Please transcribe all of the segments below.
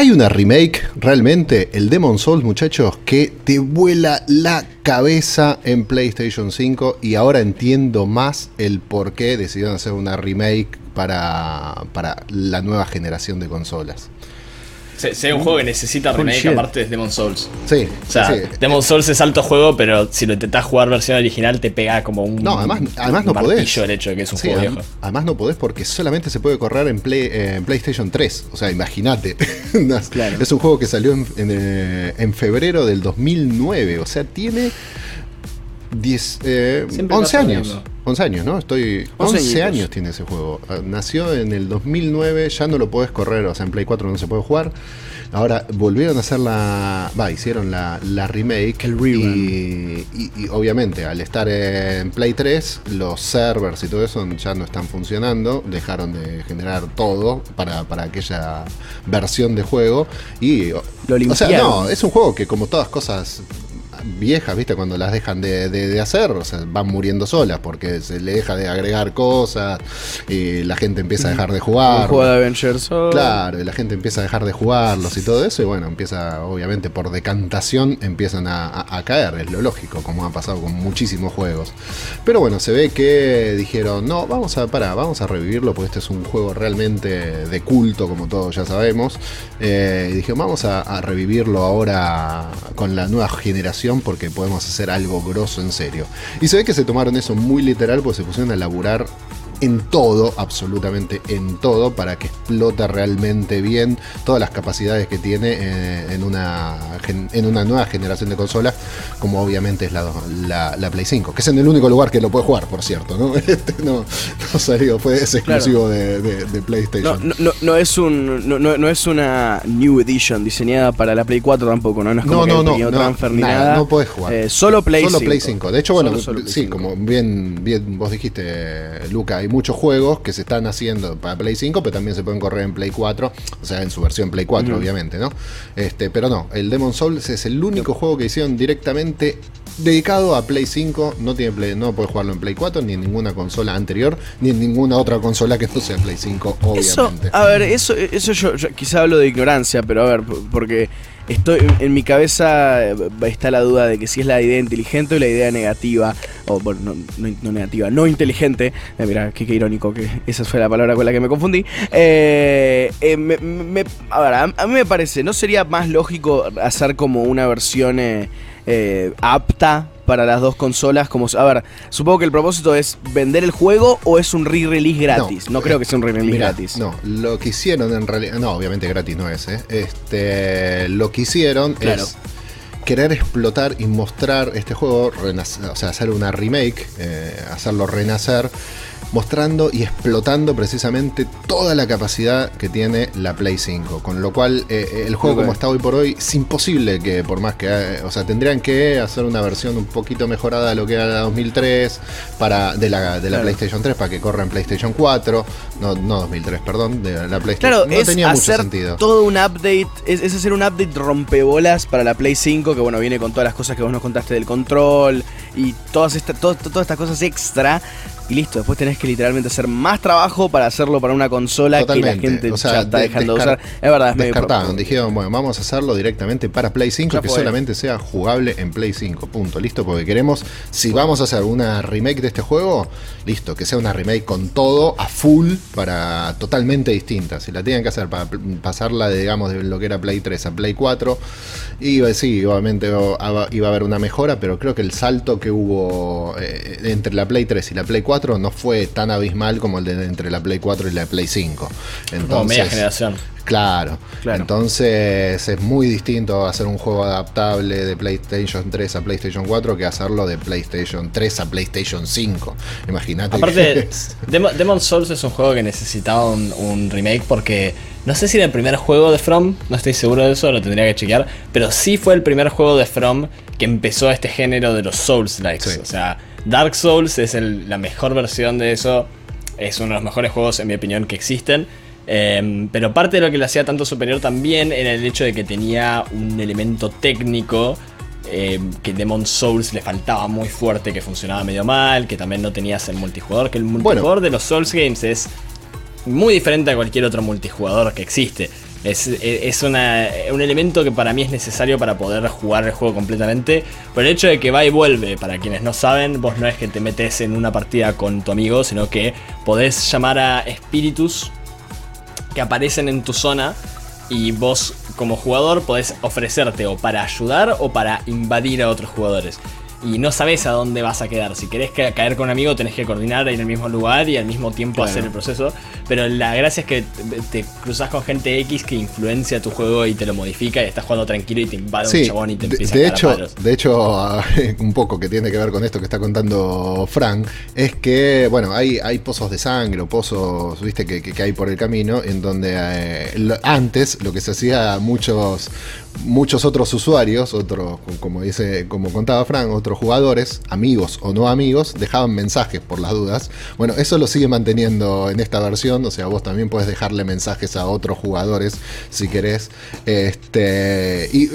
Hay una remake, realmente, el Demon Souls, muchachos, que te vuela la cabeza en PlayStation 5 y ahora entiendo más el por qué decidieron hacer una remake para, para la nueva generación de consolas. Sea un juego que necesita remake aparte de Demon Souls. Sí. O sea, Demon Souls es alto juego, pero si lo intentás jugar versión original te pega como un. No, además, además no podés. el hecho de que es un juego viejo. Además no podés porque solamente se puede correr en, Play, en PlayStation 3. O sea, imagínate. Es un juego que salió en, en, en febrero del 2009. O sea, tiene 10, eh, 11 años. 11 años, ¿no? Estoy 11, años tiene ese juego. Ah, nació en el 2009, ya no lo podés correr, o sea, en Play 4 no se puede jugar. Ahora volvieron a hacer la. Va, hicieron la, la remake. El y, y, obviamente, al estar en Play 3, los servers y todo eso ya no están funcionando. Dejaron de generar todo para, para aquella versión de juego. Y. Lo o sea, no, es un juego que, como todas cosas viejas, ¿viste? Cuando las dejan de, hacer, o sea, van muriendo solas porque se le deja de agregar cosas y la gente empieza a dejar de jugar. juego de Avengers. Claro, y la gente empieza a dejar de jugarlos y todo eso, y bueno, empieza, obviamente, por decantación empiezan a, caer, es lo lógico, como ha pasado con muchísimos juegos. Pero bueno, se ve que dijeron, no, vamos a, para, vamos a revivirlo, porque este es un juego realmente de culto, como todos ya sabemos. Eh, y dijeron, vamos a revivirlo ahora con la nueva generación porque podemos hacer algo grosso en serio. Y se ve que se tomaron eso muy literal porque se pusieron a laburar en todo, absolutamente en todo, para que explote realmente bien todas las capacidades que tiene eh, en, una, en una nueva generación de consolas, como obviamente es la, la, Play 5, que es en el único lugar que lo puede jugar, por cierto, ¿no? Este no, salió, fue es exclusivo de, PlayStation. No, no, es un, no, es una New Edition diseñada para la Play 4 tampoco, ¿no? No es como no, no, no, nada, no puedes jugar. Eh, solo Play solo 5. Play 5. De hecho, bueno, sí, como bien, bien vos dijiste, Luca, muchos juegos que se están haciendo para Play 5, pero también se pueden correr en Play 4, o sea, en su versión Play 4, obviamente, ¿no? Este, pero no, el Demon Souls es el único juego que hicieron directamente dedicado a Play 5, no tiene Play, no puede jugarlo en Play 4 ni en ninguna consola anterior, ni en ninguna otra consola que no sea Play 5, obviamente. a ver, eso, eso yo, yo quizá hablo de ignorancia, pero a ver, porque estoy en mi cabeza eh, está la duda de que si es la idea inteligente o la idea negativa, o bueno, no, negativa, no inteligente. Eh, mira, qué, irónico que esa fue la palabra con la que me confundí. Eh, ver, a, mí me parece, ¿no sería más lógico hacer como una versión apta para las dos consolas. Como, a ver, supongo que el propósito es vender el juego o es un re-release gratis. No, creo que sea un re-release gratis. No, lo que hicieron en realidad. No, obviamente gratis no es, ¿eh? Este, lo que hicieron es querer explotar y mostrar este juego, o sea, hacer una remake, eh, hacerlo renacer mostrando y explotando precisamente toda la capacidad que tiene la Play 5. Con lo cual, eh, eh, el juego como está hoy por hoy, es imposible que, por más que, eh, o sea, tendrían que hacer una versión un poquito mejorada de lo que era la 2003, para, de la, de la PlayStation 3, para que corra en PlayStation 4, no, no 2003, perdón, de la PlayStation Claro, no tenía mucho sentido. Todo un update, es, es hacer un update rompebolas para la Play 5, que bueno, viene con todas las cosas que vos nos contaste del control y todas, estas todas estas cosas extra y listo. Después tenés que literalmente hacer más trabajo para hacerlo para una consola que la gente ya está dejando de usar. Es verdad, es descartaron. Dijeron, bueno, vamos a hacerlo directamente para Play 5 y que solamente sea jugable en Play 5. Punto. Listo, porque queremos, si vamos a hacer una remake de este juego, listo, que sea una remake con todo a full para totalmente distinta. Si la tienen que hacer para pasarla, de, digamos, de lo que era Play 3 a Play 4, y sí, obviamente iba a haber una mejora, pero creo que el salto que hubo eh, entre la Play 3 y la Play 4 no fue tan abismal como el de entre la Play 4 y la Play 5. Entonces, como media generación. Claro, claro. Entonces es muy distinto hacer un juego adaptable de PlayStation 3 a PlayStation 4 que hacerlo de PlayStation 3 a PlayStation 5. Imagínate. Aparte, Demon Souls es un juego que necesitaba un, remake porque no sé si era el primer juego de From, no estoy seguro de eso, lo tendría que chequear, pero sí fue el primer juego de From que empezó este género de los Souls-likes. O sea, Dark Souls es la mejor versión de eso. Es uno de los mejores juegos, en mi opinión, que existen. Em, pero parte de lo que le hacía tanto superior también era el hecho de que tenía un elemento técnico em, que Demon Souls le faltaba muy fuerte, que funcionaba medio mal, que también no tenías el multijugador, que el multijugador de los Souls Games es muy diferente a cualquier otro multijugador que existe. Es, es una- un elemento que para mí es necesario para poder jugar el juego completamente. Por el hecho de que va y vuelve, para quienes no saben, vos no es que te metes en una partida con tu amigo, sino que podés llamar a espíritus que aparecen en tu zona y vos como jugador podés ofrecerte o para ayudar o para invadir a otros jugadores. Y no sabes a dónde vas a quedar. Si querés ca- caer con un amigo tenés que coordinar en el mismo lugar y al mismo tiempo Claro. hacer el proceso. Pero la gracia es que te, cruzas con gente X que influencia tu juego y te lo modifica y estás jugando tranquilo y te invade un chabón y te de, empieza de a hecho, palos. de hecho, un poco que tiene que ver con esto que está contando Frank, es que, bueno, hay, hay pozos de sangre o pozos, viste, que, que- que hay por el camino, en donde eh, lo- antes lo que se hacía muchos, muchos otros usuarios, otros, como dice, como contaba Frank, otros jugadores, amigos o no amigos, dejaban mensajes por las dudas. Bueno, eso lo sigue manteniendo en esta versión, o sea, vos también puedes dejarle mensajes a otros jugadores si querés. Este, y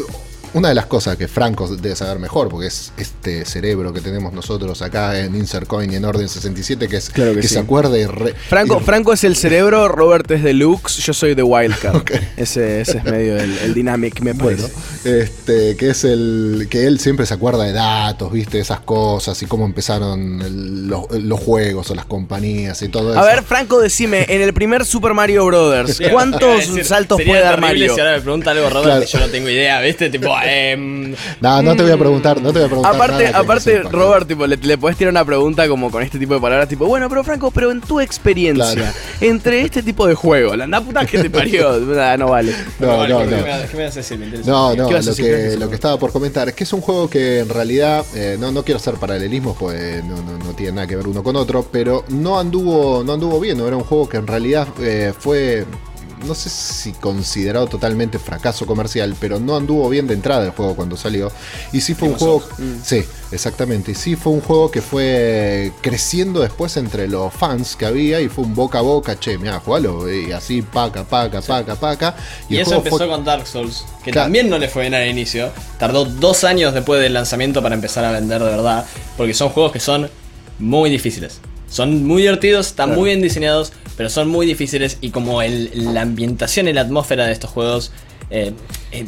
una de las cosas que Franco debe saber mejor, porque es este cerebro que tenemos nosotros acá en Insert Coin y en Orden 67, que es Claro que que, sí. se acuerde y re- Franco, y- Franco es el cerebro, Robert es Deluxe, yo soy The Wildcard. Ese, ese es medio el, el dynamic, me Bueno, parece. este, que es el que él siempre se acuerda de datos, viste, esas cosas y cómo empezaron el- los, los juegos o las compañías y todo eso. A ver, Franco, decime, en el primer Super Mario Brothers, ¿cuántos decir, saltos sería puede dar Mario? Si ahora me pregunta algo Robert Claro. yo no tengo idea, ¿viste? Tipo, em, no, no te voy a preguntar, no te voy a preguntar. Aparte, nada no aparte. Robert, tipo, le, le podés tirar una pregunta como con este tipo de palabras, tipo, bueno, pero Franco, pero en tu experiencia, Claro. entre este tipo de juego, la anda puta que te parió, Nah, no vale. No, vale, no, ¿qué no. me vas- ¿Qué me vas a decir? Me interesa. No, no, ¿Qué vas a lo decir? ¿Qué vas a que, lo que estaba por comentar es que es un juego que en realidad, eh, no, no quiero hacer paralelismos, pues no, no, no tiene nada que ver uno con otro, pero no anduvo, no anduvo bien, no era un juego que en realidad eh, fue, no sé si considerado totalmente fracaso comercial, pero no anduvo bien de entrada el juego cuando salió. Y sí fue un juego, sí, exactamente, y sí fue un juego que fue creciendo después entre los fans que había y fue un boca a boca, che, mira, jugalo, y así, paca, paca, paca, paca. Y, eso empezó fue- con Dark Souls, que Claro. también no le fue bien al inicio. Tardó dos años después del lanzamiento para empezar a vender de verdad, porque son juegos que son muy difíciles. Son muy divertidos, están Claro. muy bien diseñados, pero son muy difíciles y como el- la ambientación y la atmósfera de estos juegos... eh, eh,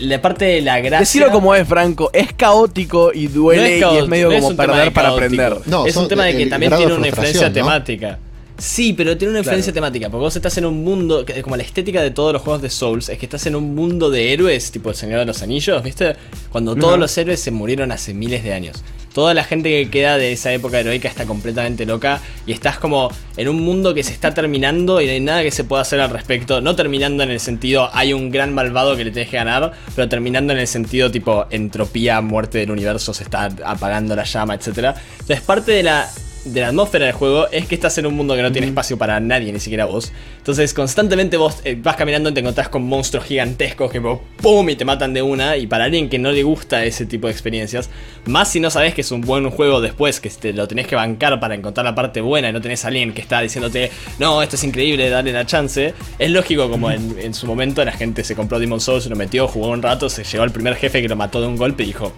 la parte de la gracia... Decilo como es, Franco, es caótico y No duele y es caótico, medio no como perder de para caótico. aprender. No, es un tema de que el también tiene una influencia temática. Sí, pero tiene una influencia Claro. temática, porque vos estás en un mundo, que- como la estética de todos los juegos de Souls, es que estás en un mundo de héroes, tipo el Señor de los Anillos, ¿viste? Cuando todos los héroes se murieron hace miles de años. Toda la gente que queda de esa época heroica está completamente loca y estás como en un mundo que se está terminando y no hay nada que se pueda hacer al respecto. No terminando en el sentido hay un gran malvado que le tenés que ganar, pero terminando en el sentido tipo entropía, muerte del universo, se está apagando la llama, etc. Entonces parte de la de la atmósfera del juego es que estás en un mundo que no tiene espacio para nadie, ni siquiera vos. Entonces constantemente vos eh, vas caminando y te encontrás con monstruos gigantescos que ¡pum! y te matan de una. Y para alguien que no le gusta ese tipo de experiencias, más si no sabes que es un buen juego después, que te lo tenés que bancar para encontrar la parte buena y no tenés a alguien que está diciéndote, no, esto es increíble, dale la chance. Es lógico como en, en su momento la gente se compró Demon Souls, se lo metió, jugó un rato, se llegó al primer jefe que lo mató de un golpe y dijo,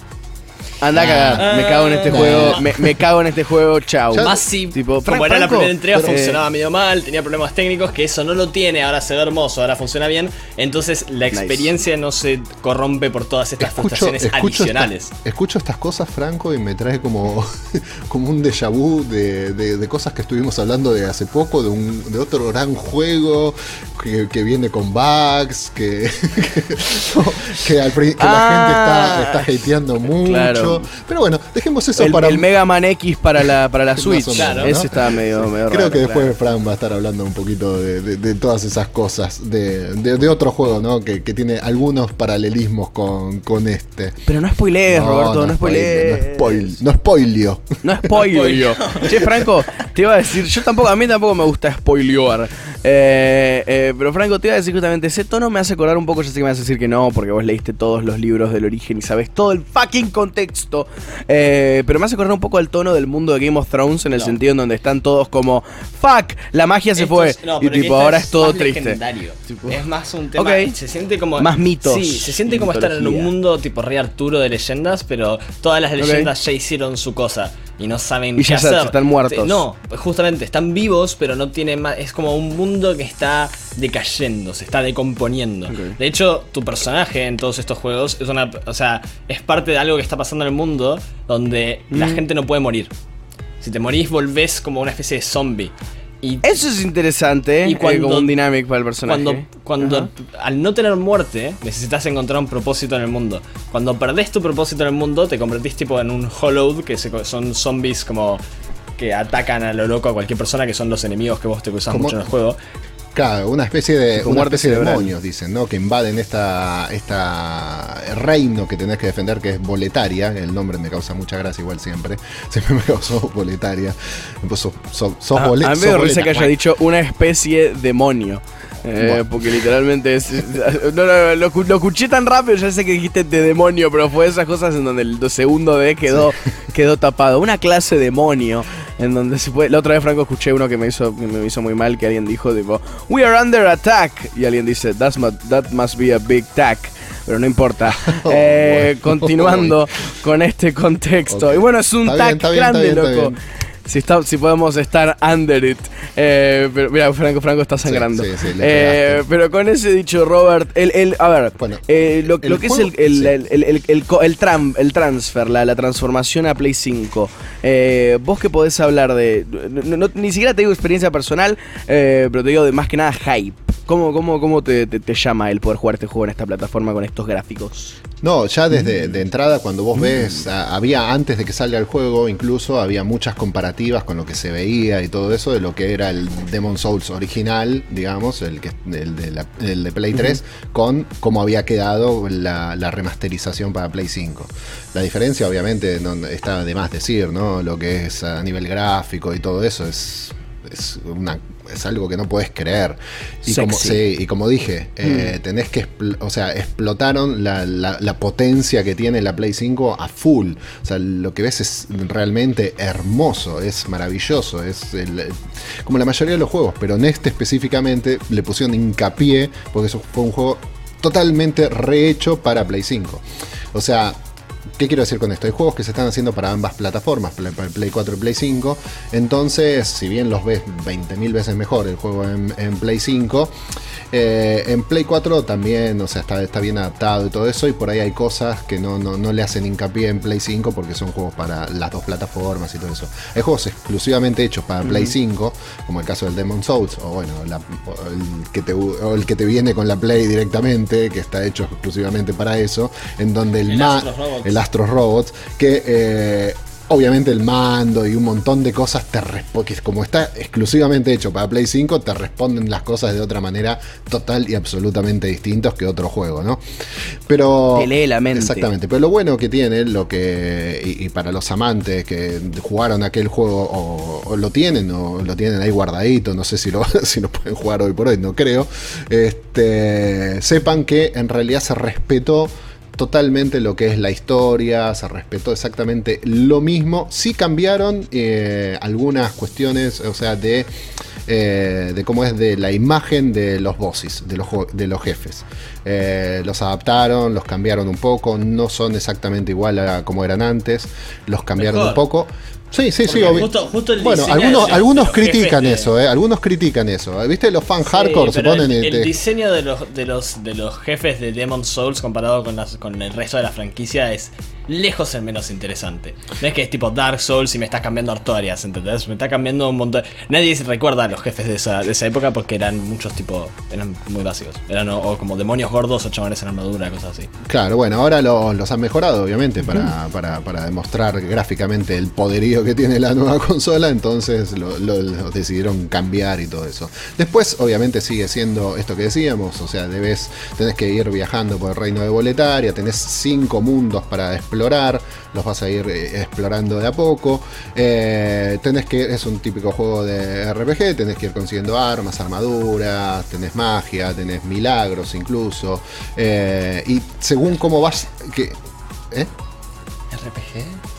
Anda a cagar, me cago en este Ah. juego, me, me cago en este juego, chau. Ya- Más si, Tipo, como era la primera entrega, pero- funcionaba medio mal, tenía problemas técnicos, que eso no lo tiene, ahora se ve hermoso, ahora funciona bien. Entonces la Nice. experiencia no se corrompe por todas estas frustraciones adicionales. esta- escucho estas cosas, Franco, y me trae como, como un déjà vu de, de- de cosas que estuvimos hablando de hace poco, de, un, de otro gran juego que, que viene con bugs, que, que, que al pri- que Ah. la gente está, está hateando mucho. Claro. Pero bueno, dejemos eso el, para el Mega Man X para la, para la Switch. menos, Claro. ¿no? Ese estaba medio, medio Creo raro, que después claro. Fran va a estar hablando un poquito de, de- de todas esas cosas, de, de- de otro juego, ¿no? Que, que tiene algunos paralelismos con, con este. Pero no spoilees, Roberto, no, spoilees. No spoil, no spoilio. No spoileo yo. Che, Franco, te iba a decir, yo tampoco, a mí tampoco me gusta spoilear. Eh, eh, pero Franco, te iba a decir justamente, ese tono me hace acordar un poco, yo sé que me vas a decir que no, porque vos leíste todos los libros del origen y sabes todo el fucking contexto. Eh, pero me hace acordar un poco al tono del mundo de Game of Thrones en el No. sentido en donde están todos como, fuck, la magia se Esto fue. es- no, y tipo, ahora es todo más triste. Tipo- Es más un tema. Se siente como. Más mitos Sí, se siente como estar en un mundo tipo Rey Arturo de leyendas, pero todas las leyendas ya hicieron su cosa. Y no saben Y qué ya hacer. están muertos. No, justamente están vivos, pero no tienen más. Es como un mundo que está decayendo, se está decomponiendo. De hecho, tu personaje en todos estos juegos es una. O sea, es parte de algo que está pasando en el mundo donde la Mm. gente no puede morir. Si te morís, volvés como una especie de zombie. Y Eso es interesante, ¿eh? Y cuando- Eh, como un dynamic para el personaje. cuando, cuando Ajá. al no tener muerte, necesitas encontrar un propósito en el mundo. Cuando perdés tu propósito en el mundo, te convertís tipo en un hollow, que se- son zombies como que atacan a lo loco a cualquier persona, que son los enemigos que vos te Como- mucho en el juego. Claro, una especie de, una muerte especie de cerebral. demonios, dicen, ¿no? Que invaden esta, esta reino que tenés que defender, que es Boletaria. El nombre me causa mucha gracia igual siempre. Siempre me causó Boletaria. Pues sos, sos, sos Ah, bolet- a mí me sos risa que haya dicho una especie demonio. Eh, Bueno. Porque literalmente es. No, no, lo, escu- lo escuché tan rápido, ya sé que dijiste de demonio, pero fue esas cosas en donde el do- segundo D quedó, quedó tapado. Una clase de demonio. En donde se puede. La otra vez, Franco, escuché uno que me hizo, que me hizo muy mal, que alguien dijo, tipo, We are under attack. Y alguien dice, That's that must be a big tack. Pero no importa. Oh, Eh, bueno. continuando con este contexto. Y bueno, es un bien, grande, bien, loco. Si, está, si podemos estar under it. Eh, pero mira, Franco, Franco está sangrando. sí, sí, le Eh, pero con ese dicho, Robert, el, el, a ver, Bueno, eh, lo, el lo que es juego- el, el, sí. el, el, el, el co- el tram- el transfer, la, la transformación a Play 5, eh, vos que podés hablar de... no- no- ni siquiera te digo experiencia personal, eh, pero te digo de más que nada hype. ¿Cómo, cómo, cómo te, te- te llama el poder jugar este juego en esta plataforma con estos gráficos? No, ya desde de entrada, cuando vos ves, a- había antes de que salga el juego, incluso había muchas comparativas con lo que se veía y todo eso de lo que era el Demon Souls original, digamos, el, que, el, de, la- el de Play 3, con cómo había quedado la, la remasterización para Play 5. La diferencia, obviamente, no, está de más decir, ¿no? Lo que es a nivel gráfico y todo eso es, es una es algo que no puedes creer. Y como, sí, y como dije, eh, tenés que, o sea, explotaron la, la- la potencia que tiene la Play 5 a full. O sea, lo que ves es realmente hermoso, es maravilloso, es el- como la mayoría de los juegos, pero en este específicamente le pusieron hincapié porque eso fue un juego totalmente rehecho para Play 5. O sea, ¿Qué quiero decir con esto? Hay juegos que se están haciendo para ambas plataformas, Play, Play 4 y Play 5. Entonces, si bien los ves 20.000 veces mejor el juego en Play 5, eh, en Play 4 también, o sea, está, está bien adaptado y todo eso. Y por ahí hay cosas que no, no, no le hacen hincapié en Play 5 porque son juegos para las dos plataformas y todo eso. Hay juegos exclusivamente hechos para Play 5, como el caso del Demon Souls, o bueno, la- o el, que te, o el que te viene con la Play directamente, que está hecho exclusivamente para eso, en donde el, El ma- Astros Robots. el Astro Robots, que eh, obviamente el mando y un montón de cosas te que como está exclusivamente hecho para Play 5, te responden las cosas de otra manera total y absolutamente distintos que otro juego, ¿no? Pero Te lee la mente. Exactamente, pero lo bueno que tiene, lo que y, y para los amantes que jugaron aquel juego o, o lo tienen o lo tienen ahí guardadito, no sé si lo si lo pueden jugar hoy por hoy, no creo. Este, sepan que en realidad se respetó totalmente lo que es la historia, se respetó exactamente lo mismo. Sí cambiaron eh, algunas cuestiones, o sea, de, eh, de cómo es de la imagen de los bosses, de los, de los jefes. Eh, los adaptaron, los cambiaron un poco, no son exactamente igual a como eran antes, los cambiaron Mejor. un poco. Sí, sí, sí, Porque obvio. justo- justo el bueno, algunos, los- algunos los critican de- eso, ¿eh? Algunos critican eso. ¿Viste? Los fans Sí, hardcore se ponen el, y el diseño de los, de, los, de los jefes de Demon Souls comparado con, las, con el resto de la franquicia es lejos el menos interesante. No es que es tipo Dark Souls y me estás cambiando Artorias, ¿entendés? Me está cambiando un montón. Nadie se recuerda a los jefes de esa, de esa época porque eran muchos tipo. eran muy básicos. Eran o, o como demonios gordos o chavales en armadura, cosas así. Claro, bueno, ahora lo- los han mejorado, obviamente, para, para, para demostrar gráficamente el poderío que tiene la nueva consola, entonces lo, decidieron cambiar y todo eso. Después, obviamente, sigue siendo esto que decíamos, o sea, debes, tenés que ir viajando por el reino de Boletaria, tenés cinco mundos para explorar, los vas a ir eh, explorando de a poco, eh, tenés que, es un típico juego de RPG, tenés que ir consiguiendo armas, armaduras, tenés magia, tenés milagros incluso, eh, y según cómo vas... Que, ¿eh? RPG.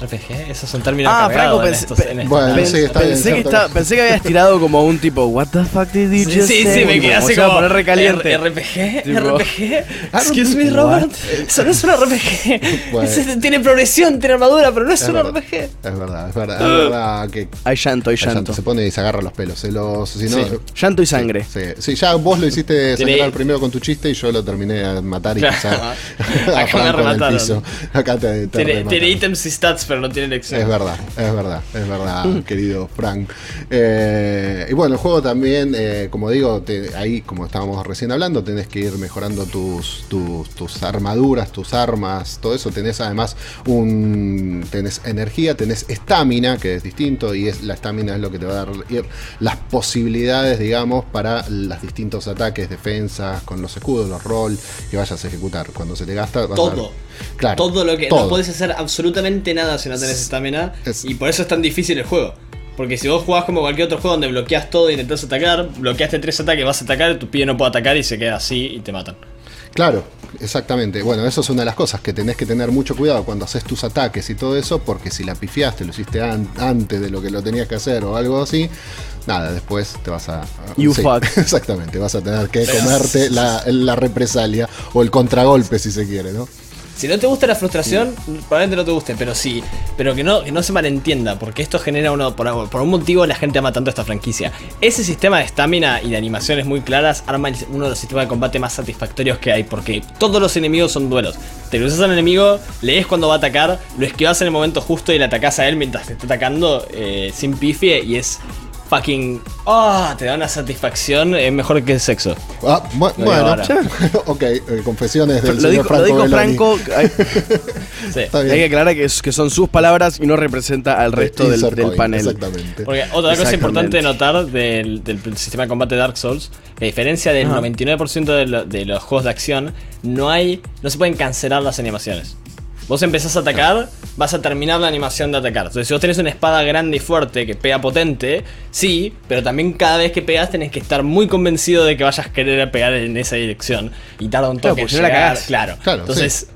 RPG, esos son términos Ah, Franco, en pensé- estos- en Bueno, tiempos. sí, está bien, pensé, que estaba- pensé que habías tirado como un tipo, what the fuck did you Sí, just sí, say?" sí, me quedé Como, así como poner recaliente. RPG, Tipo, RPG. Excuse me, Robert. Eso no es un RPG. Bueno. Tiene progresión, tiene armadura, pero no es, Es un verdad. RPG. Es verdad, es verdad, es verdad que Hay llanto, hay hay llanto, llanto. se pone y se agarra los pelos. Se los, si no, Sí. Llanto y sangre. Sí, sí, ya vos lo hiciste sangrar primero con tu chiste y yo lo terminé a matar y Claro. pisar Acá a me remataron. piso. Acá te, te tiene ítems y stats, pero no tiene. Es verdad, es verdad, es verdad, querido Frank. Eh, y bueno, el juego también, eh, como digo, te- ahí, como estábamos recién hablando, tenés que ir mejorando tus, tus, tus armaduras, tus armas, todo eso. Tenés además un. Tenés energía, tenés estamina, que es distinto, y es la estamina es lo que te va a dar ir- las posibilidades, digamos, para los distintos ataques, defensas, con los escudos, los roll que vayas a ejecutar. Cuando se te gasta, vas a- Todo. Claro. Todo lo que. todo. No podés hacer absolutamente nada si no tenés estamina. Es- Y por eso es tan difícil el juego. Porque si vos jugás como cualquier otro juego donde bloqueas todo y intentás atacar, bloqueaste tres ataques, vas a atacar, tu pie no puede atacar y se queda así y te matan. Claro, exactamente. Bueno, eso es una de las cosas que tenés que tener mucho cuidado cuando haces tus ataques y todo eso, porque si la pifiaste, lo hiciste an- antes de lo que lo tenías que hacer o algo así, nada, después te vas a... You fuck. Exactamente, vas a tener que comerte la, la represalia o el contragolpe si se quiere, ¿no? Si no te gusta la frustración, probablemente no te guste, pero sí. Pero que no, que no se malentienda, porque esto genera uno. Por, por un motivo la gente ama tanto esta franquicia. Ese sistema de estamina y de animaciones muy claras arma uno de los sistemas de combate más satisfactorios que hay, porque todos los enemigos son duelos. Te cruzas al enemigo, lees cuando va a atacar, lo esquivas en el momento justo y le atacás a él mientras te está atacando eh, sin pifie y es fucking. ¡Ah! te da una satisfacción, es mejor que el sexo. Ah, bu- Lo digo bueno, ahora. ok, eh, confesiones del Lo señor dijo, lo Franco dijo Belloni. Franco. Hay, Sí. Hay que aclarar que, es- que son sus palabras y no representa al resto del, Insert del coin, panel. Exactamente. Porque otra cosa importante de notar del, del sistema de combate Dark Souls, que a diferencia del Ajá. 99% de, lo- de los juegos de acción, no hay, no se pueden cancelar las animaciones. Vos empezás a atacar, vas a terminar la animación de atacar. Entonces, si vos tenés una espada grande y fuerte que pega potente, sí, pero también cada vez que pegas tenés que estar muy convencido de que vayas a querer pegar en esa dirección. Y tarda un Claro, toque en porque si no la llegar. cagás. Claro. Claro, Entonces,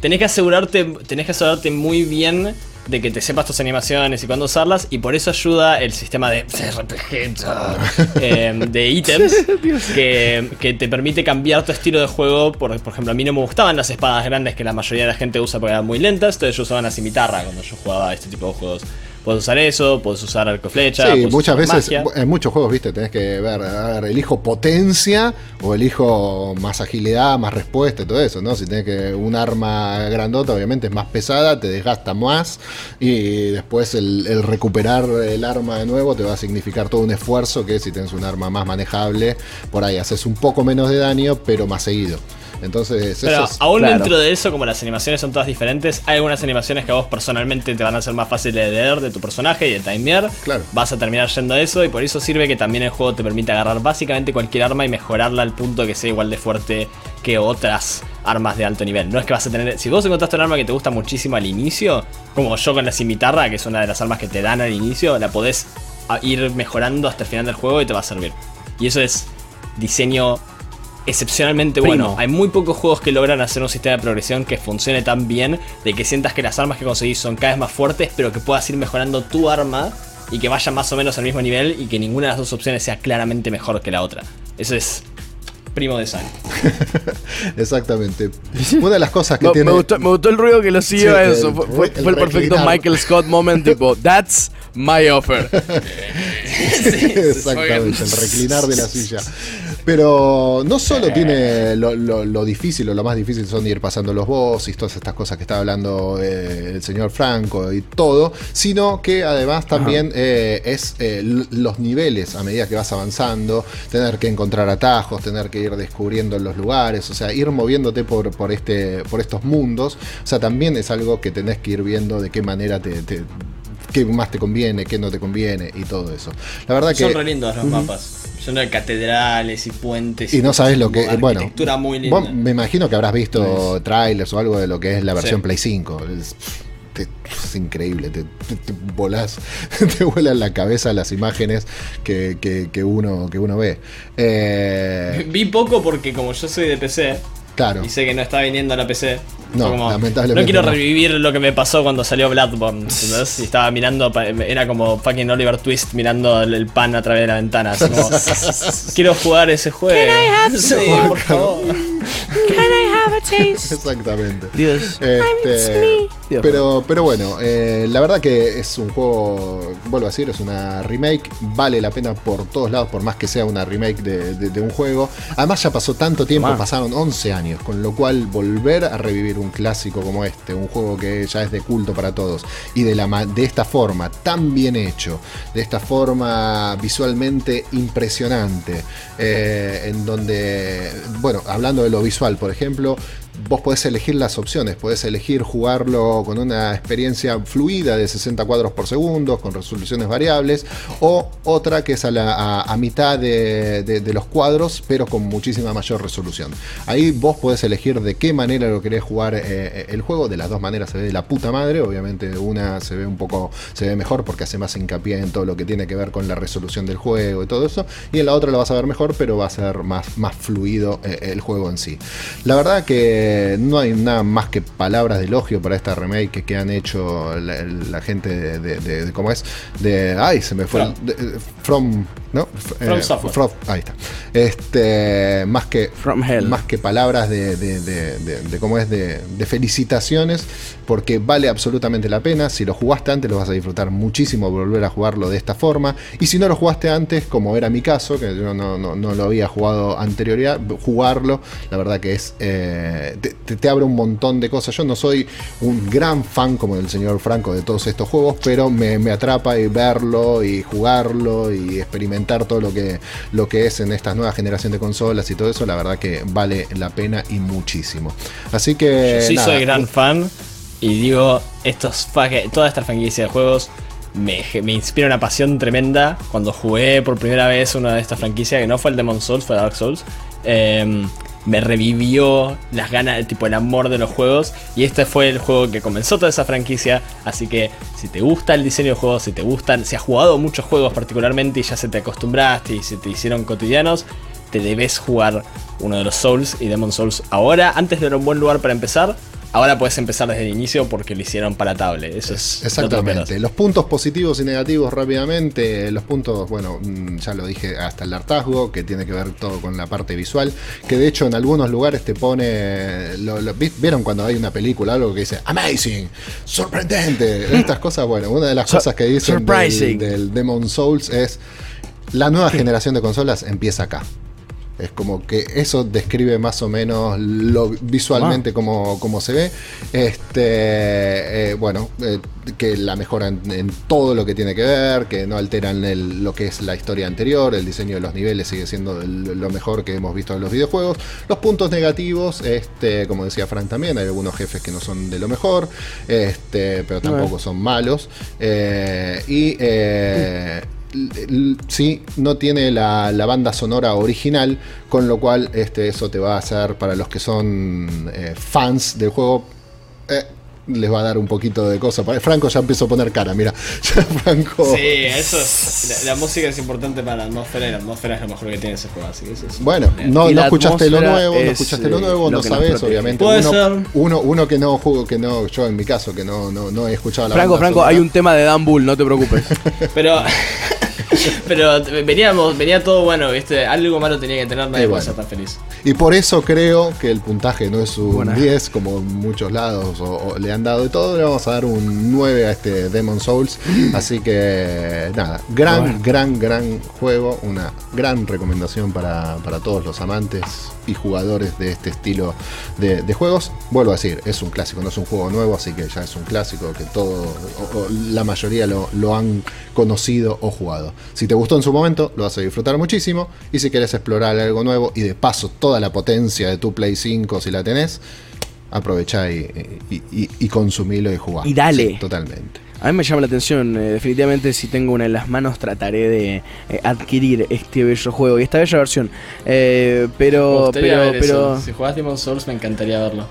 tenés que asegurarte, tenés que asegurarte muy bien de que te sepas tus animaciones y cuándo usarlas y por eso ayuda el sistema de RPG eh, de ítems que, que te permite cambiar tu estilo de juego. Por, por ejemplo, a mí no me gustaban las espadas grandes que la mayoría de la gente usa porque eran muy lentas, entonces yo usaba una cimitarra cuando yo jugaba este tipo de juegos. Puedes usar eso, puedes usar arco flecha. Sí, muchas veces, magia. en muchos juegos, viste, tenés que ver, a ver, elijo potencia o elijo más agilidad, más respuesta y todo eso, ¿no? Si tenés que un arma grandota, obviamente es más pesada, te desgasta más y después el, el recuperar el arma de nuevo te va a significar todo un esfuerzo que si tenés un arma más manejable, por ahí haces un poco menos de daño, pero más seguido. Entonces, Pero eso es... aún claro. dentro de eso, como las animaciones son todas diferentes, hay algunas animaciones que a vos personalmente te van a ser más fáciles de leer de tu personaje y de timear. Claro. Vas a terminar yendo a eso y por eso sirve que también el juego te permite agarrar básicamente cualquier arma y mejorarla al punto que sea igual de fuerte que otras armas de alto nivel. No es que vas a tener. Si vos encontraste un arma que te gusta muchísimo al inicio, como yo con la cimitarra, que es una de las armas que te dan al inicio, la podés ir mejorando hasta el final del juego y te va a servir. Y eso es diseño excepcionalmente Primo. bueno. Hay muy pocos juegos que logran hacer un sistema de progresión que funcione tan bien, de que sientas que las armas que conseguís son cada vez más fuertes, pero que puedas ir mejorando tu arma y que vayan más o menos al mismo nivel y que ninguna de las dos opciones sea claramente mejor que la otra. Eso es primo de sangre. Exactamente. Una de las cosas que Me, tiene... me gustó, me gustó el ruido que lo siguió Sí, a el- eso. Fue, fue- el fue el perfecto. Michael Scott moment, tipo, that's my offer. Exactamente, el reclinar de la silla. Pero no solo tiene lo, lo- lo difícil o lo más difícil son ir pasando los bosses todas estas cosas que está hablando eh, el señor Franco y todo, sino que además también eh, es eh, los niveles a medida que vas avanzando, tener que encontrar atajos, tener que ir descubriendo los lugares, o sea, ir moviéndote por, por, este, por estos mundos. O sea, también es algo que tenés que ir viendo de qué manera te- te qué más te conviene, qué no te conviene y todo eso. La verdad que Son re lindos los mapas. Son de catedrales y puentes. y no sabes lo que bueno, Arquitectura muy linda. vos me imagino que habrás visto trailers o algo de lo que es la versión Sí. Play 5. Es, te- es increíble, te, te- te volás, te vuelan la cabeza las imágenes que, que- que uno, que uno ve. Eh, Vi poco porque como yo soy de PC, Claro. Y sé que no está viniendo a la PC. No, lamentablemente No quiero no. revivir lo que me pasó cuando salió Bloodborne. ¿entendés? Y estaba mirando, era como fucking Oliver Twist mirando el, el pan a través de la ventana. así como, quiero jugar ese juego. Sí, por favor. Exactamente. Dios. Este, Dios. pero, pero bueno, eh, la verdad que es un juego, vuelvo a decir, es una remake, vale la pena por todos lados, por más que sea una remake de, de- de un juego. Además ya pasó tanto tiempo, Tomá. pasaron 11 años, con lo cual volver a revivir un clásico como este, un juego que ya es de culto para todos, y de, la, ma- de esta forma, tan bien hecho, de esta forma visualmente impresionante, eh, en donde, bueno, hablando de lo visual, por ejemplo, vos podés elegir las opciones, podés elegir jugarlo con una experiencia fluida de 60 cuadros por segundo, con resoluciones variables, o otra que es a, la- a- mitad de, de- los cuadros, pero con muchísima mayor resolución. Ahí vos podés elegir de qué manera lo querés jugar eh, el juego, de las dos maneras se ve de la puta madre, obviamente una se ve un poco, se ve mejor porque hace más hincapié en todo lo que tiene que ver con la resolución del juego y todo eso, y en la otra lo vas a ver mejor, pero va a ser más, más fluido eh, el juego en sí. La verdad que no hay nada más que palabras de elogio para esta remake que han hecho la, la gente de, de- de- de- ¿cómo es? De, ay, se me fue. el- from, ¿no? From Software. From- ahí está. Este, más que From Hell. más que palabras de, de- de- de- de cómo es de, de felicitaciones, porque vale absolutamente la pena. Si lo jugaste antes, lo vas a disfrutar muchísimo volver a jugarlo de esta forma. Y si no lo jugaste antes, como era mi caso, que yo no, no- no lo había jugado anterioridad, jugarlo, la verdad que es. eh, te, te- te abre un montón de cosas. Yo no soy un gran fan como el señor Franco de todos estos juegos, pero me, me atrapa y verlo y jugarlo y experimentar todo lo que, lo que es en esta nueva generación de consolas y todo eso, la verdad que vale la pena y muchísimo. Así que. Yo sí nada, soy gran fan y digo, estos toda esta franquicia de juegos me, me inspira una pasión tremenda. Cuando jugué por primera vez una de estas franquicias, que no fue el Demon Souls, fue Dark Souls, em, me revivió las ganas, tipo el amor de los juegos. Y este fue el juego que comenzó toda esa franquicia. Así que si te gusta el diseño de juegos, si te gustan, si has jugado muchos juegos particularmente y ya se te acostumbraste y se te hicieron cotidianos, te debes jugar uno de los Souls y Demon Souls ahora. Antes no era un buen lugar para empezar. Ahora puedes empezar desde el inicio porque lo hicieron palatable. Eso es. lo Exactamente. Los puntos positivos y negativos rápidamente. Los puntos, bueno, mm, ya lo dije hasta el hartazgo, que tiene que ver todo con la parte visual. Que de hecho en algunos lugares te pone. lo- lo- ¿vi- ¿Vieron cuando hay una película algo que dice Amazing, sorprendente? Estas cosas, bueno, una de las cosas que dicen del, del Demon Souls es. La nueva generación de consolas empieza acá. Es como que eso describe más o menos lo visualmente como, como se ve. Este, eh, bueno, eh, que la mejoran en todo lo que tiene que ver, que no alteran el- lo que es la historia anterior, el diseño de los niveles sigue siendo el- lo mejor que hemos visto en los videojuegos. Los puntos negativos, este, como decía Frank también, hay algunos jefes que no son de lo mejor, este, pero tampoco son malos. Eh, y sí, no tiene la, la banda sonora original, con lo cual este, eso te va a hacer para los que son eh, fans del juego. eh, les va a dar un poquito de cosa. Franco ya empezó a poner cara, mira. Ya Franco. Sí, eso es. La, la música es importante para la atmósfera y la atmósfera es lo mejor que tiene ese juego. Así que eso es. Bueno, no, no escuchaste lo nuevo, no es, escuchaste lo eh, nuevo, lo no sabes, obviamente. Puede uno, ser. Uno, uno que no jugó, que no, yo en mi caso, que no, no, no he escuchado la Franco, banda Franco, sonora. hay un tema de Dan Bull, no te preocupes. Pero. Pero veníamos, venía todo bueno, ¿viste? Algo malo tenía que tener, nadie Y puede ser tan feliz. Y por eso creo que el puntaje no es un Buena. 10 como en muchos lados o, o le han dado de todo, le vamos a dar un 9 a este Demon Souls. Así que nada, gran, Bueno. gran, gran juego, una gran recomendación para, para todos los amantes y jugadores de este estilo de, de juegos. Vuelvo a decir, es un clásico, no es un juego nuevo, así que ya es un clásico que todo, o- o la mayoría lo, lo han conocido o jugado. Si te gustó en su momento, lo vas a disfrutar muchísimo. Y si quieres explorar algo nuevo y de paso toda la potencia de tu Play 5, si la tenés, aprovechá y, y, y- y consumilo y jugá. Y dale. Sí, totalmente. A mí me llama la atención, eh, definitivamente si tengo una en las manos trataré de eh, adquirir este bello juego y esta bella versión. Eh, pero, pero, ver pero... eso. Si jugás Demon Souls me encantaría verlo.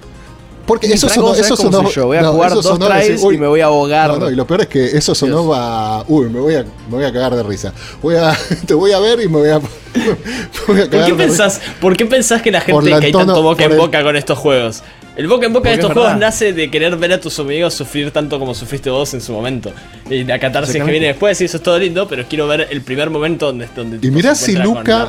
Porque eso sonó, ¿sabes eso cómo sonó- soy yo? Voy a no, jugar dos sonó tries decir, uy, y me voy a ahogar. No, no, y lo peor es que eso sonó Dios. va. Uy, me voy a, me voy a cagar de risa. Voy a, te voy a ver y me voy a. ¿Por qué, de pensás, ¿Por qué pensás que la gente la cae tono- tanto boca en el- boca con estos juegos? El boca en boca de Porque estos es juegos nace de querer ver a tus amigos sufrir tanto como sufriste vos en su momento. Y la catarsis que viene después, y eso es todo lindo, pero quiero ver el primer momento donde, donde Y se si Luca.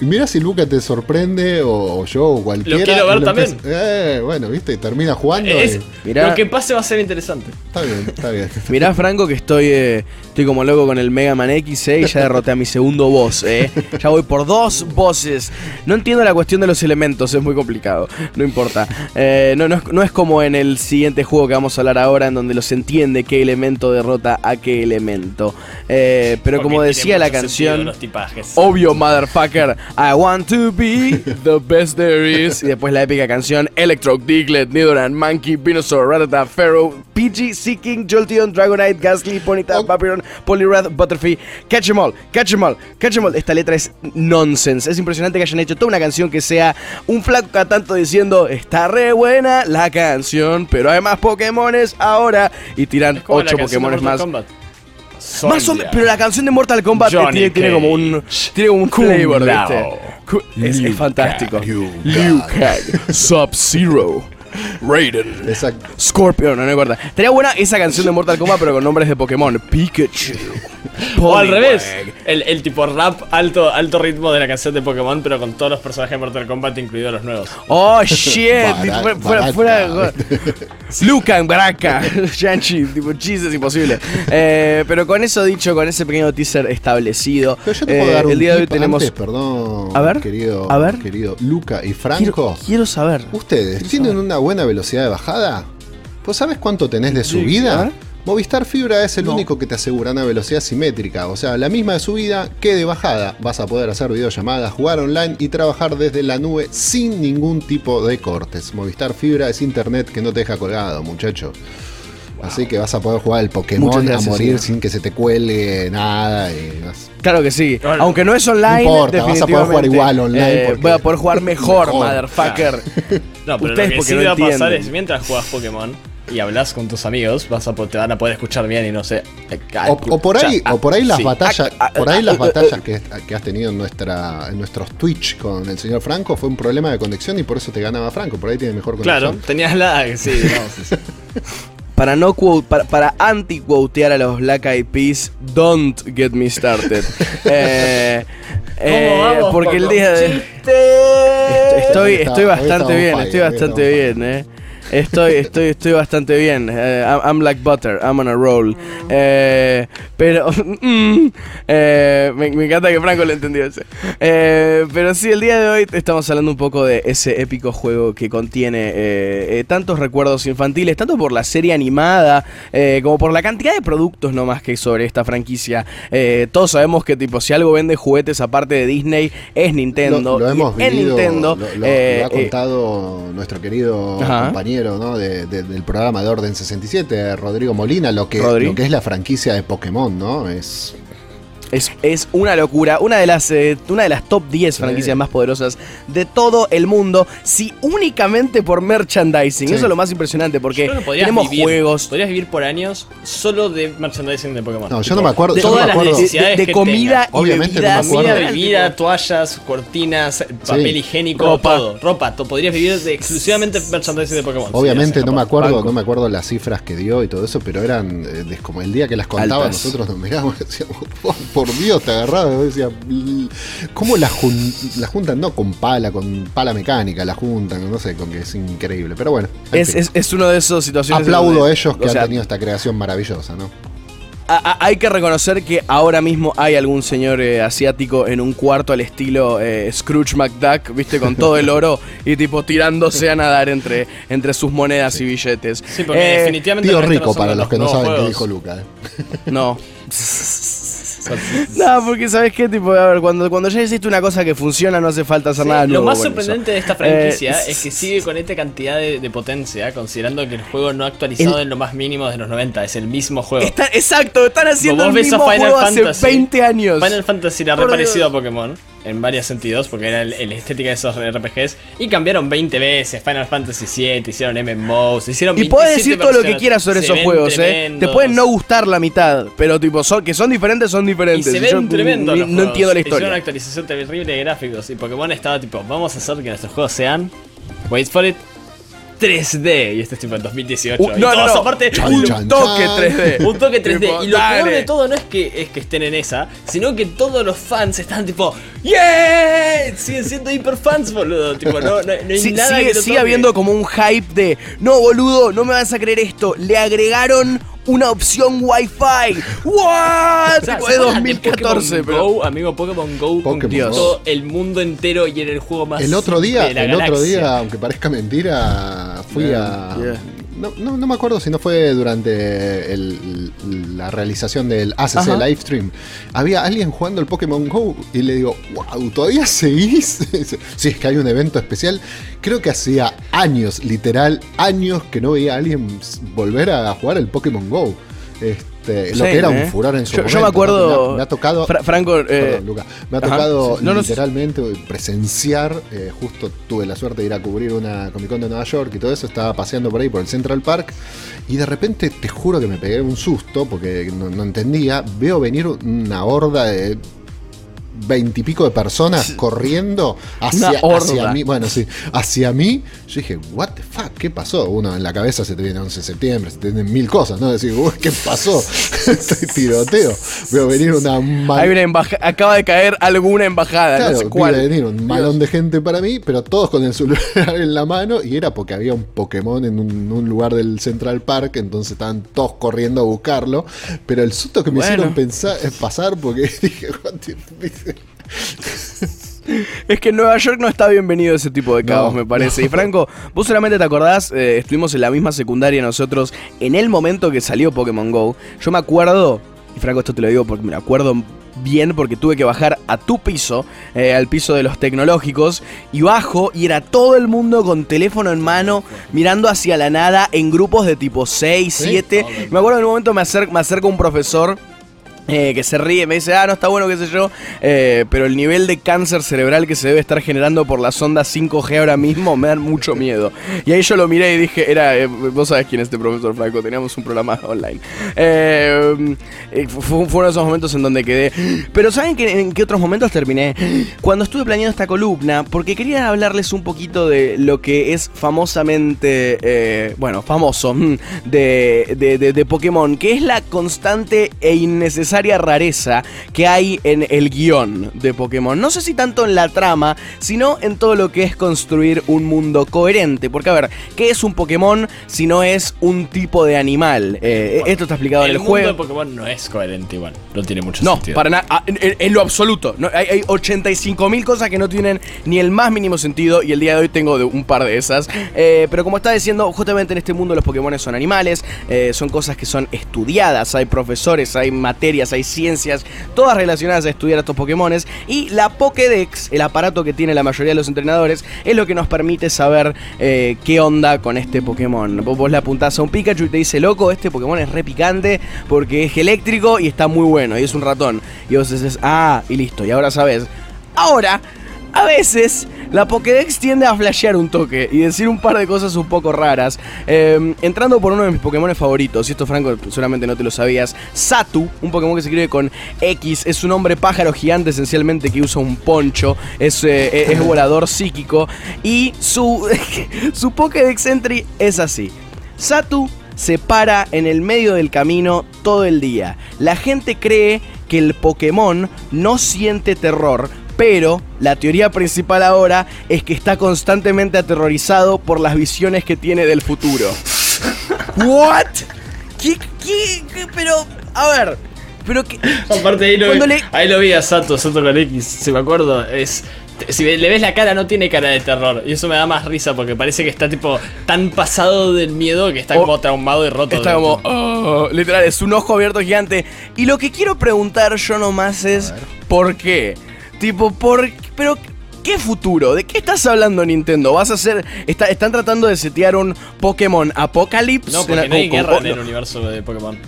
Y, y mirá si Luca te sorprende o, o yo o cualquiera. quiero ver y también. eh, bueno, viste, termina jugando. es- y- Mirá. Lo que pase va a ser interesante. está bien, está bien. Mirá, Franco, que estoy, eh, estoy como loco con el Mega Man X, eh, y ya derroté a mi segundo boss, eh. Ya voy por dos bosses. No entiendo la cuestión de los elementos, es muy complicado. No importa. Eh, no, no, es, no es como en el siguiente juego que vamos a hablar ahora, en donde los entiende qué elemento derrota a qué elemento. Eh, pero como decía la canción. los tipajes. Obvio, motherfucker. I want to be the best there is. Y después la épica canción Electro, Diglett, Nidoran, Monkey, Venusaur, Rattata, Pharaoh, Pidgey, Seeking, Jolteon, Dragonite, Ghastly, Ponyta, Oh. Vaporeon, Poliwrath, Butterfree, Catch 'em all, Catch 'em all, Catch 'em all. Esta letra es nonsense. Es impresionante que hayan hecho toda una canción que sea un flaco tanto diciendo está re buena la canción, pero hay más Pokémones ahora. Y tiran Es como la 8 canción de Pokémones más. Kombat. Más o menos, pero la canción de Mortal Kombat tiene, tiene como un tiene como un flavor, Es, es fantástico. Liu Kang, Sub-Zero, Raiden, Exacto. Scorpion, no, no me acuerdo. Estaría buena esa canción de Mortal Kombat, pero con nombres de Pokémon. Pikachu. O al revés, el, el tipo rap alto, alto ritmo de la canción de Pokémon, pero con todos los personajes de Mortal Kombat, incluidos los nuevos. Oh shit, fuera, fuera. Lucan, Baraka, Yanchi, tipo chistes imposible. Eh, pero con eso dicho, con ese pequeño teaser establecido, Pero yo te puedo eh, dar un el día de hoy tenemos. antes, perdón, A ver, querido, a ver. querido Luca y quiero, Franco. quiero saber. ¿Ustedes tienen una buena velocidad de bajada? ¿Pues sabes cuánto tenés de subida? Movistar Fibra es el No. único que te asegura una velocidad simétrica, o sea, la misma de subida que de bajada. Vas a poder hacer videollamadas, jugar online y trabajar desde la nube sin ningún tipo de cortes. Movistar Fibra es internet que no te deja colgado, muchacho. Así que vas a poder jugar el Pokémon Muchas a gracias, morir señor. sin que se te cuelgue nada. Y vas- Claro que sí. Claro. Aunque no es online, No importa, vas a poder jugar igual online eh, porque- voy a poder jugar mejor, Mejor. motherfucker. No, pero Ustedes lo que sí no va a pasar es mientras juegas Pokémon y hablas con tus amigos, vas a, te van a poder escuchar bien y no sé. O, o por ahí, ah, o por ahí las sí. batallas, Ah, ah, por ahí ah, las batallas que, que has tenido en nuestra, en nuestros Twitch con el señor Franco fue un problema de conexión y por eso te ganaba Franco. Por ahí tiene mejor conexión. Claro, tenías lag, sí, no, sí, sí. Para no quote, para, para anti-quotear a los Black Eyed Peas, don't get me started. eh, eh, ¿Cómo vamos, porque el día de. Estoy, estoy, Hoy está- estoy bastante bien, estoy hoy bastante bien, eh. Estoy, estoy, estoy bastante bien. Eh, I'm, I'm like butter, I'm on a roll. Eh, pero mm, eh, me, me encanta que Franco lo entendió ese. Pero sí, el día de hoy estamos hablando un poco de ese épico juego que contiene tantos recuerdos infantiles, tanto por la serie animada eh, como por la cantidad de productos nomás que hay sobre esta franquicia. Eh, todos sabemos que tipo si algo vende juguetes aparte de Disney es Nintendo. Lo, lo Y hemos en vivido, Nintendo lo, lo- eh, lo ha eh, contado nuestro querido Ajá. compañero ¿no? de- de- del programa de Orden 67, Rodrigo Molina, lo que, lo que es la franquicia de Pokémon, ¿no? Es Es, es una locura, una de las eh, una de las top 10 Sí. franquicias más poderosas de todo el mundo, si únicamente por merchandising. Sí. Eso es lo más impresionante porque podrías tenemos vivir- juegos Podrías vivir por años solo de merchandising de Pokémon. No, yo no me acuerdo- De yo no todas me las acuerdo- de, necesidades de que comida y Obviamente no me bebidas. acuerdo. Comida, bebida, toallas, cortinas, papel higiénico, ropa. todo. Ropa, to- podrías vivir de exclusivamente merchandising de Pokémon. Obviamente Sí, no me acuerdo, banco. no me acuerdo las cifras que dio y todo eso, pero eran eh, de- como el día que las contaba, Altas. nosotros nos mirábamos y decíamos, "Oh, por Dios, te agarraba, decía, "L- ¿cómo la, jun- la juntan? No con pala, con pala mecánica, la juntan, no sé, con que es increíble. Pero bueno, en Es, es, es uno de esos situaciones. aplaudo donde- a ellos que o han tenido esta creación maravillosa, ¿no? a- a- hay que reconocer que ahora mismo hay algún señor eh, asiático en un cuarto al estilo eh, Scrooge McDuck, viste, con todo el oro y tipo tirándose a nadar entre, entre sus monedas y billetes. Sí, porque Eh, definitivamente. Tío rico para los que no saben qué dijo Luca. ¿eh? No. No, porque sabes qué, tipo, a ver, cuando, cuando ya hiciste una cosa que funciona no hace falta hacer Sí, nada lo nuevo más sorprendente eso. de esta franquicia Eh, es que sigue con esta cantidad de, de potencia, considerando que el juego no ha actualizado El- en lo más mínimo de los 90, es el mismo juego. Está- exacto, están haciendo el mismo juego hace Fantasy, 20 años. Final Fantasy era Por re parecido a. Pokémon. En varios sentidos, porque era el estética de esos RPGs. Y cambiaron 20 veces. Final Fantasy VII, hicieron MMOs, hicieron Y puedes 27 decir todo lo que quieras sobre Se esos juegos, eh. Te tremendos. pueden no gustar la mitad, pero tipo, son, que son diferentes, son Y diferentes. se Y yo ven tremendos. ni- los No juegos. entiendo la Hicieron una historia. actualización terrible de gráficos. Y Pokémon estaba tipo, vamos a hacer que nuestros juegos sean. Wait for it. 3D. Y este es tipo en 2018. Uh, y no, no, todos no. aparte. Chan, Un chan, toque chan. 3D. Un toque 3D. Tipo, y lo peor de todo no es que, es que estén en esa, sino que todos los fans están tipo, ¡Yeah! Siguen siendo hiper fans, boludo. Tipo, no, no, no hay Sí, nada sigue, que sigue habiendo como un hype de no boludo, no me vas a creer esto. Le agregaron una opción Wi-Fi. ¿What? O sea, Tipo ¿se de acuerdan de 2014, Pokémon pero. Go, amigo, Pokémon Go Pokémon conquistó Go. el mundo entero y era el juego más El otro día, de la el otro galaxia. día, aunque parezca mentira, fui Yeah, a. yeah. No, no, no me acuerdo si no fue durante el- la realización del ACC Ajá. Livestream. Había alguien jugando el Pokémon Go y le digo, wow, ¿todavía seguís? sí, es que hay un evento especial. Creo que hacía años, literal, años que no veía a alguien volver a jugar el Pokémon Go. Este, lo que era ¿eh? un furor en su Yo- yo me acuerdo- Me ha, tocado. Fra- Franco, eh, Perdón, Luca. Me ha tocado literalmente presenciar. eh, justo tuve la suerte de ir a cubrir una Comic Con de Nueva York y todo eso. Estaba paseando por ahí por el Central Park. Y de repente, te juro que me pegué un susto porque no, no entendía. Veo venir una horda de veintipico de personas corriendo hacia, hacia mí. Bueno, sí, hacia mí. Yo dije, ¿What the fuck? ¿Qué pasó? Uno en la cabeza se te viene 11 de septiembre, se te vienen mil cosas, ¿no? Decir, "Uy, ¿qué pasó? Este tiroteo. Veo venir una mal- Hay una embaja- acaba de caer alguna embajada, Claro, no sé cuál. venir un malón de gente para mí, pero todos con el celular en la mano y era porque había un Pokémon en un, un lugar del Central Park, entonces estaban todos corriendo a buscarlo. Pero el susto que me Bueno. hicieron pensar, es pasar porque dije. Es que en Nueva York no está bienvenido ese tipo de caos, No, me parece. Y Franco, vos solamente te acordás, eh, estuvimos en la misma secundaria nosotros en el momento que salió Pokémon Go. Yo me acuerdo, y Franco esto te lo digo porque me acuerdo bien porque tuve que bajar a tu piso, eh, al piso de los tecnológicos, y bajo y era todo el mundo con teléfono en mano, mirando hacia la nada en grupos de tipo 6, Sí, 7. todo el Me acuerdo en un momento me acerca, me acerca un profesor. Eh, que se ríe, me dice, ah, no está bueno, qué sé yo, eh, pero el nivel de cáncer cerebral que se debe estar generando por las ondas 5G ahora mismo me dan mucho miedo. Y ahí yo lo miré y dije, era, eh, vos sabés quién es este profesor Franco, teníamos un programa online. Fue, uno de esos momentos en donde quedé. Pero ¿saben que, en qué otros momentos terminé? Cuando estuve planeando esta columna, porque quería hablarles un poquito de lo que es famosamente, bueno, famoso, mm, de, de, de- de Pokémon, que es la constante e innecesaria rareza que hay en el guion de Pokémon. No sé si tanto en la trama, sino en todo lo que es construir un mundo coherente. Porque, a ver, ¿qué es un Pokémon si no es un tipo de animal? Eh, esto está explicado en el mundo juego. de Pokémon no es coherente igual. No tiene mucho No, sentido. para nada, en, en- en lo absoluto. No, hay, hay 85.000 cosas que no tienen ni el más mínimo sentido y el día de hoy tengo de un par de esas. Eh, pero como estaba diciendo, justamente en este mundo los Pokémon son animales, eh, son cosas que son estudiadas, hay profesores, hay materias, hay ciencias, todas relacionadas a estudiar a estos Pokémon. Y la Pokédex, el aparato que tiene la mayoría de los entrenadores, es lo que nos permite saber eh, qué onda con este Pokémon. Vos, vos le apuntás a un Pikachu y te dice, loco, este Pokémon es re picante porque es eléctrico y está muy bueno y es un ratón. Y vos dices, ah, y listo, y ahora sabes. Ahora, a veces la Pokédex tiende a flashear un toque y decir un par de cosas un poco raras. Eh, entrando por uno de mis Pokémon favoritos, y esto Franco seguramente no te lo sabías, Satu, un Pokémon que se escribe con X, es un hombre pájaro gigante esencialmente que usa un poncho, es, eh, es volador psíquico y su, su Pokédex entry es así. Satu se para en el medio del camino todo el día. La gente cree que el Pokémon no siente terror, pero la teoría principal ahora es que está constantemente aterrorizado por las visiones que tiene del futuro. ¿What? ¿Qué, qué, qué? Pero, a ver, pero que... Aparte ahí lo, vi, le- ahí lo vi a Sato, Sato con X, si me acuerdo, es... Si le ves la cara, no tiene cara de terror. Y eso me da más risa porque parece que está tipo tan pasado del miedo que está como traumado y roto. Está como, oh, literal, es un ojo abierto gigante. Y lo que quiero preguntar yo nomás es, ¿por qué? Tipo, ¿por Pero, ¿qué futuro? ¿De qué estás hablando Nintendo? ¿Vas a hacer... está- están tratando de setear un Pokémon Apocalypse? No, porque no hay Con- guerra en el universo de Pokémon.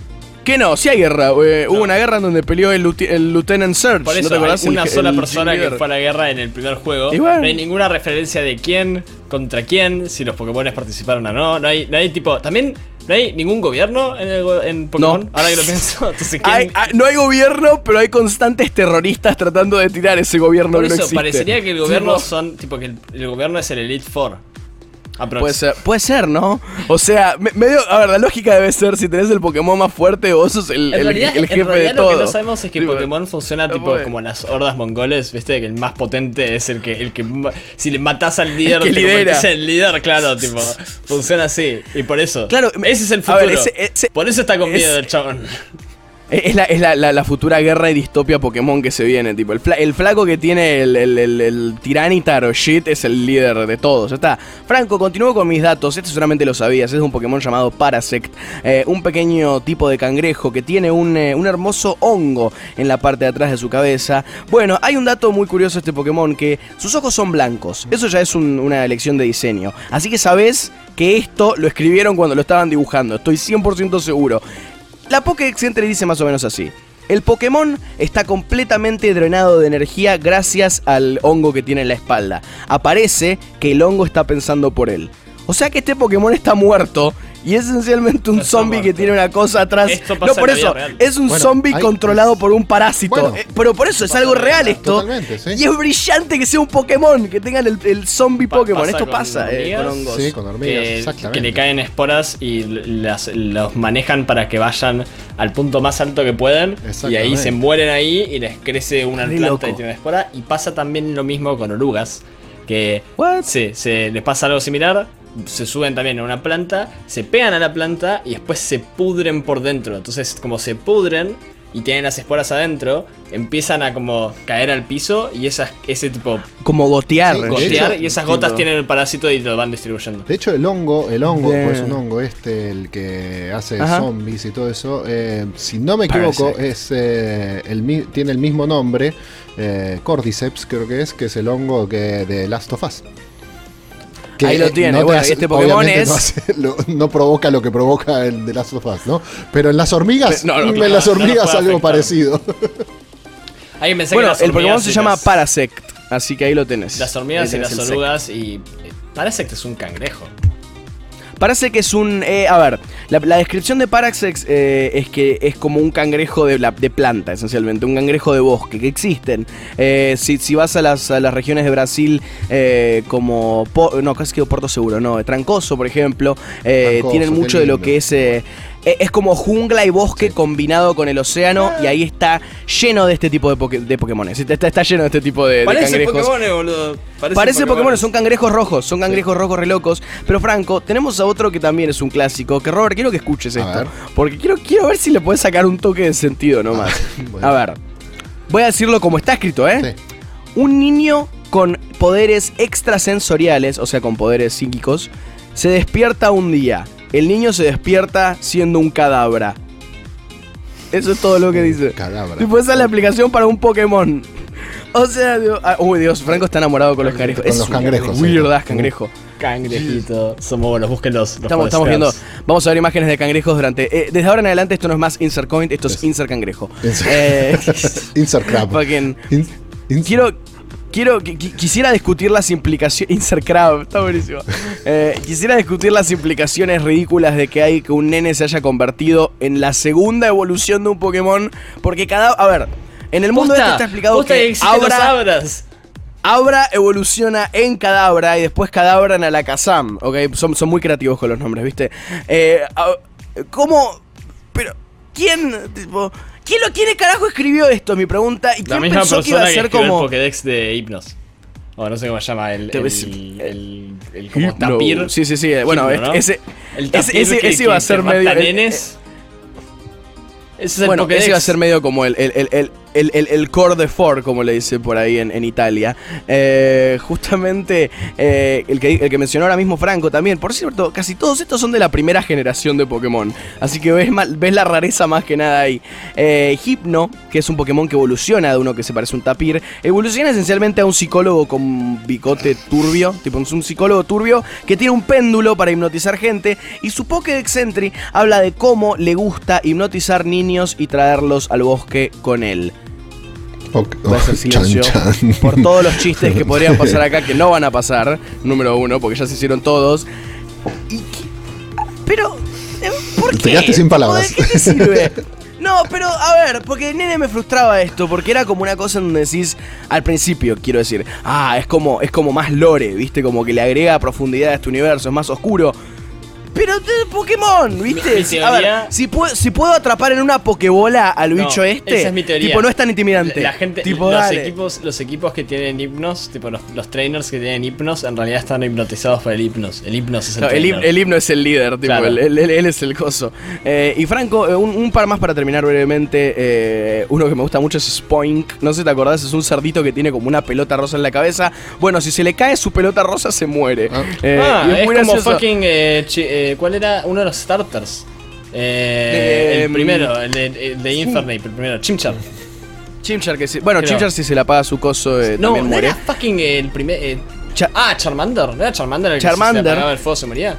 ¿Qué no? Sí hay guerra. eh, Hubo una guerra en donde peleó el, el Lieutenant Surge. Por ¿no eso te acordás? hay una El- sola el persona que fue a la guerra en el primer juego. Bueno. No hay ninguna referencia de quién, contra quién, si los Pokémon participaron o no. No hay, no hay tipo. También no hay ningún gobierno en, el en Pokémon. No. Ahora que lo pienso. Entonces, ¿quién- Hay- hay- no hay gobierno, pero hay constantes terroristas tratando de tirar ese gobierno Por que no existe. parecería que el gobierno Tipo, son. Tipo que el, el gobierno es el Elite Four. Aprox. Puede ser, puede ser, ¿no? O sea, me- medio. A ver, la lógica debe ser: si tenés el Pokémon más fuerte, vos sos el, En el- realidad, el en jefe realidad de lo todo. que no sabemos es que Tipo, Pokémon funciona no tipo puede. como las hordas mongoles, ¿viste? Que el más potente es el que, el que si le matas al líder, que lidera. convertís en el líder, claro, tipo, funciona así. Y por eso, Claro, ese es el futuro. ver, ese- ese- por eso está con miedo el chabón. Es la, es la, la- futura guerra y distopia Pokémon que se viene, tipo. El, el flaco que tiene el, el, el, el Tiranitar o shit es el líder de todos. Está. Franco, continúo con mis datos. Este seguramente lo sabías. Es un Pokémon llamado Parasect. eh, un pequeño tipo de cangrejo que tiene un, eh, un hermoso hongo en la parte de atrás de su cabeza. Bueno, hay un dato muy curioso de este Pokémon que sus ojos son blancos. Eso ya es un- una elección de diseño. Así que sabes que esto lo escribieron cuando lo estaban dibujando. Estoy 100% seguro. La Pokédex Entry dice más o menos así. El Pokémon está completamente drenado de energía gracias al hongo que tiene en la espalda. Aparece que el hongo está pensando por él. O sea que este Pokémon está muerto y es esencialmente un zombie que tiene una cosa atrás. Esto no, pasa por en la eso, vida real. es un Bueno, zombie hay- controlado por un parásito. Bueno, Eh, pero por eso es algo real esto. totalmente, sí. Y es brillante que sea un Pokémon, que tengan el, el zombie Pa- Pokémon. pasa Esto con pasa eh, hormigas. con hongos. Sí, con hormigas, Que, exactamente. que le caen esporas y las, los manejan para que vayan al punto más alto que pueden. Y ahí Exactamente. se mueren ahí y les crece una Re planta loco. y tiene una espora. Y pasa también lo mismo con orugas. Que What? sí, se les pasa algo similar. Se suben también a una planta, se pegan a la planta y después se pudren por dentro. Entonces, como se pudren y tienen las esporas adentro, empiezan a como caer al piso y esas, ese tipo Como gotear. Sí, gotear hecho, y esas gotas tipo- tienen el parásito y lo van distribuyendo. De hecho, el hongo, el hongo, Bien. pues un hongo este, el que hace Ajá. zombies y todo eso, eh, si no me equivoco, es eh, el, mi- tiene el mismo nombre, eh, Cordyceps creo que es, que es el hongo que de Last of Us. Que Ahí lo tiene, no y este Pokémon obviamente es- No, hace- lo- no provoca lo que provoca el de Last of Us, ¿no? Pero en las hormigas, No, no, en claro, las hormigas algo afectar. parecido. Ahí pensé Bueno, que las el Pokémon hormigas se y llama las- Parasect, así que ahí lo tenés. Las hormigas y las orugas y. eh, que es un cangrejo. Parece que es un. eh, a ver, la, la descripción de Parasex eh, es que es como un cangrejo de, la- de planta, esencialmente, un cangrejo de bosque, que existen. Eh, si, si vas a las, a las regiones de Brasil, como. Po- no, casi que Puerto Seguro, no, Trancoso, por ejemplo, Trancoso, tienen mucho de lo que es. Eh, es como jungla y bosque Sí. combinado con el océano, y ahí está lleno de este tipo de, poke- de Pokémones. Está, está lleno de este tipo de, de Parece cangrejos. Pokémon, boludo. Parece Pokémon, son cangrejos rojos, son cangrejos rojos re locos. Pero Franco, tenemos a otro que también es un clásico. Que Robert, quiero que escuches A esto. ver. Porque quiero, quiero ver si le puedes sacar un toque de sentido nomás. Bueno. A ver, voy a decirlo como está escrito, ¿eh? Sí. Un niño con poderes extrasensoriales, o sea, con poderes psíquicos, se despierta un día. El niño se despierta siendo un cadáver. Eso es todo lo que dice. Cadáver. Tipo, esa es la aplicación para un Pokémon. O sea, Dios, ah, uy Dios, Franco está enamorado con los cangrejos. Con Es los cangrejos, sí. Weird ass cangrejo. Cangrejito. Somos buenos, búsquenlos. los Estamos, estamos viendo, vamos a ver imágenes de cangrejos durante. eh, desde ahora en adelante esto no es más insert coin, esto es Es- insert cangrejo. Insert- Eh, Insert crab. fucking- In- in- quiero, quiero, qui- qui- quisiera discutir las implicaciones. Insert crab, está buenísimo. Eh, quisiera discutir las implicaciones ridículas de que hay que un nene se haya convertido en la segunda evolución de un Pokémon. Porque cada. A ver, en el mundo Posta, este está explicado que Abra. Abra evoluciona en Cadabra y después Cadabra en Alakazam, ¿ok? Son, son muy creativos con los nombres, ¿viste? Eh, ¿Cómo? Pero, ¿quién? Tipo, ¿quién, lo, ¿Quién carajo escribió esto? Mi pregunta. ¿Y La quién misma pensó que iba persona a que ser como... el Pokédex de Hypnos. O no sé cómo se llama, el. El, ves- el, el, el como tapir. Sí, sí, sí. Bueno, Hypno, ¿no? ese, El ese, tapir ese, que- ese iba a ser medio... nenes. Ese es el bueno, Pokédex. ese iba a ser medio como el, el, el, el- el, el, core de Ford, como le dice por ahí en, en Italia. Eh, justamente eh, el, que, el que mencionó ahora mismo Franco también. Por cierto, casi todos estos son de la primera generación de Pokémon. Así que ves, ves la rareza más que nada ahí. Eh, Hypno, que es un Pokémon que evoluciona de uno que se parece a un tapir, evoluciona esencialmente a un psicólogo con bigote turbio. Tipo, es un psicólogo turbio que tiene un péndulo para hipnotizar gente. Y su Pokédex Entry habla de cómo le gusta hipnotizar niños y traerlos al bosque con él. Ok, Voy a hacer chan, silencio chan. por todos los chistes que podrían pasar acá que no van a pasar, número uno, porque ya se hicieron todos. Y pero, eh, ¿por Te qué? quedaste sin palabras. ¿De qué te sirve? No, pero a ver, porque nene me frustraba esto, porque era como una cosa en donde decís, al principio, quiero decir, ah, es como, es como más lore, viste, como que le agrega profundidad a este universo, es más oscuro. Pero de Pokémon, ¿viste? Mi- mi a ver, si puedo, si puedo atrapar en una Pokébola al No, bicho este, esa es mi teoría. tipo, no es tan intimidante. La gente, tipo, los, dale. equipos, los equipos que tienen hipnos, tipo los, los trainers que tienen hipnos, en realidad están hipnotizados por el hipnos. El hipnos es el, No, el, el himno es el líder, tipo, Claro. él, él- él- él es el coso. Eh, y Franco, eh, un, un par más para terminar brevemente. eh, uno que me gusta mucho es Spoink. No sé si te acordás, es un cerdito que tiene como una pelota rosa en la cabeza. Bueno, si se le cae su pelota rosa, se muere. Ah. Eh, ah, y es, como gracioso. fucking. eh, chi- eh, ¿Cuál era uno de los starters? Eh, Eh, el primero, el de, el de Infernape, el primero, Chimchar. Chimchar, que si- Bueno, Creo. Chimchar, si se la paga su coso, eh, No, también no muere. era fucking el primer. eh, Cha- ah, Charmander, ¿no era Charmander el que Charmander. si se le apagaba el fuego se moría?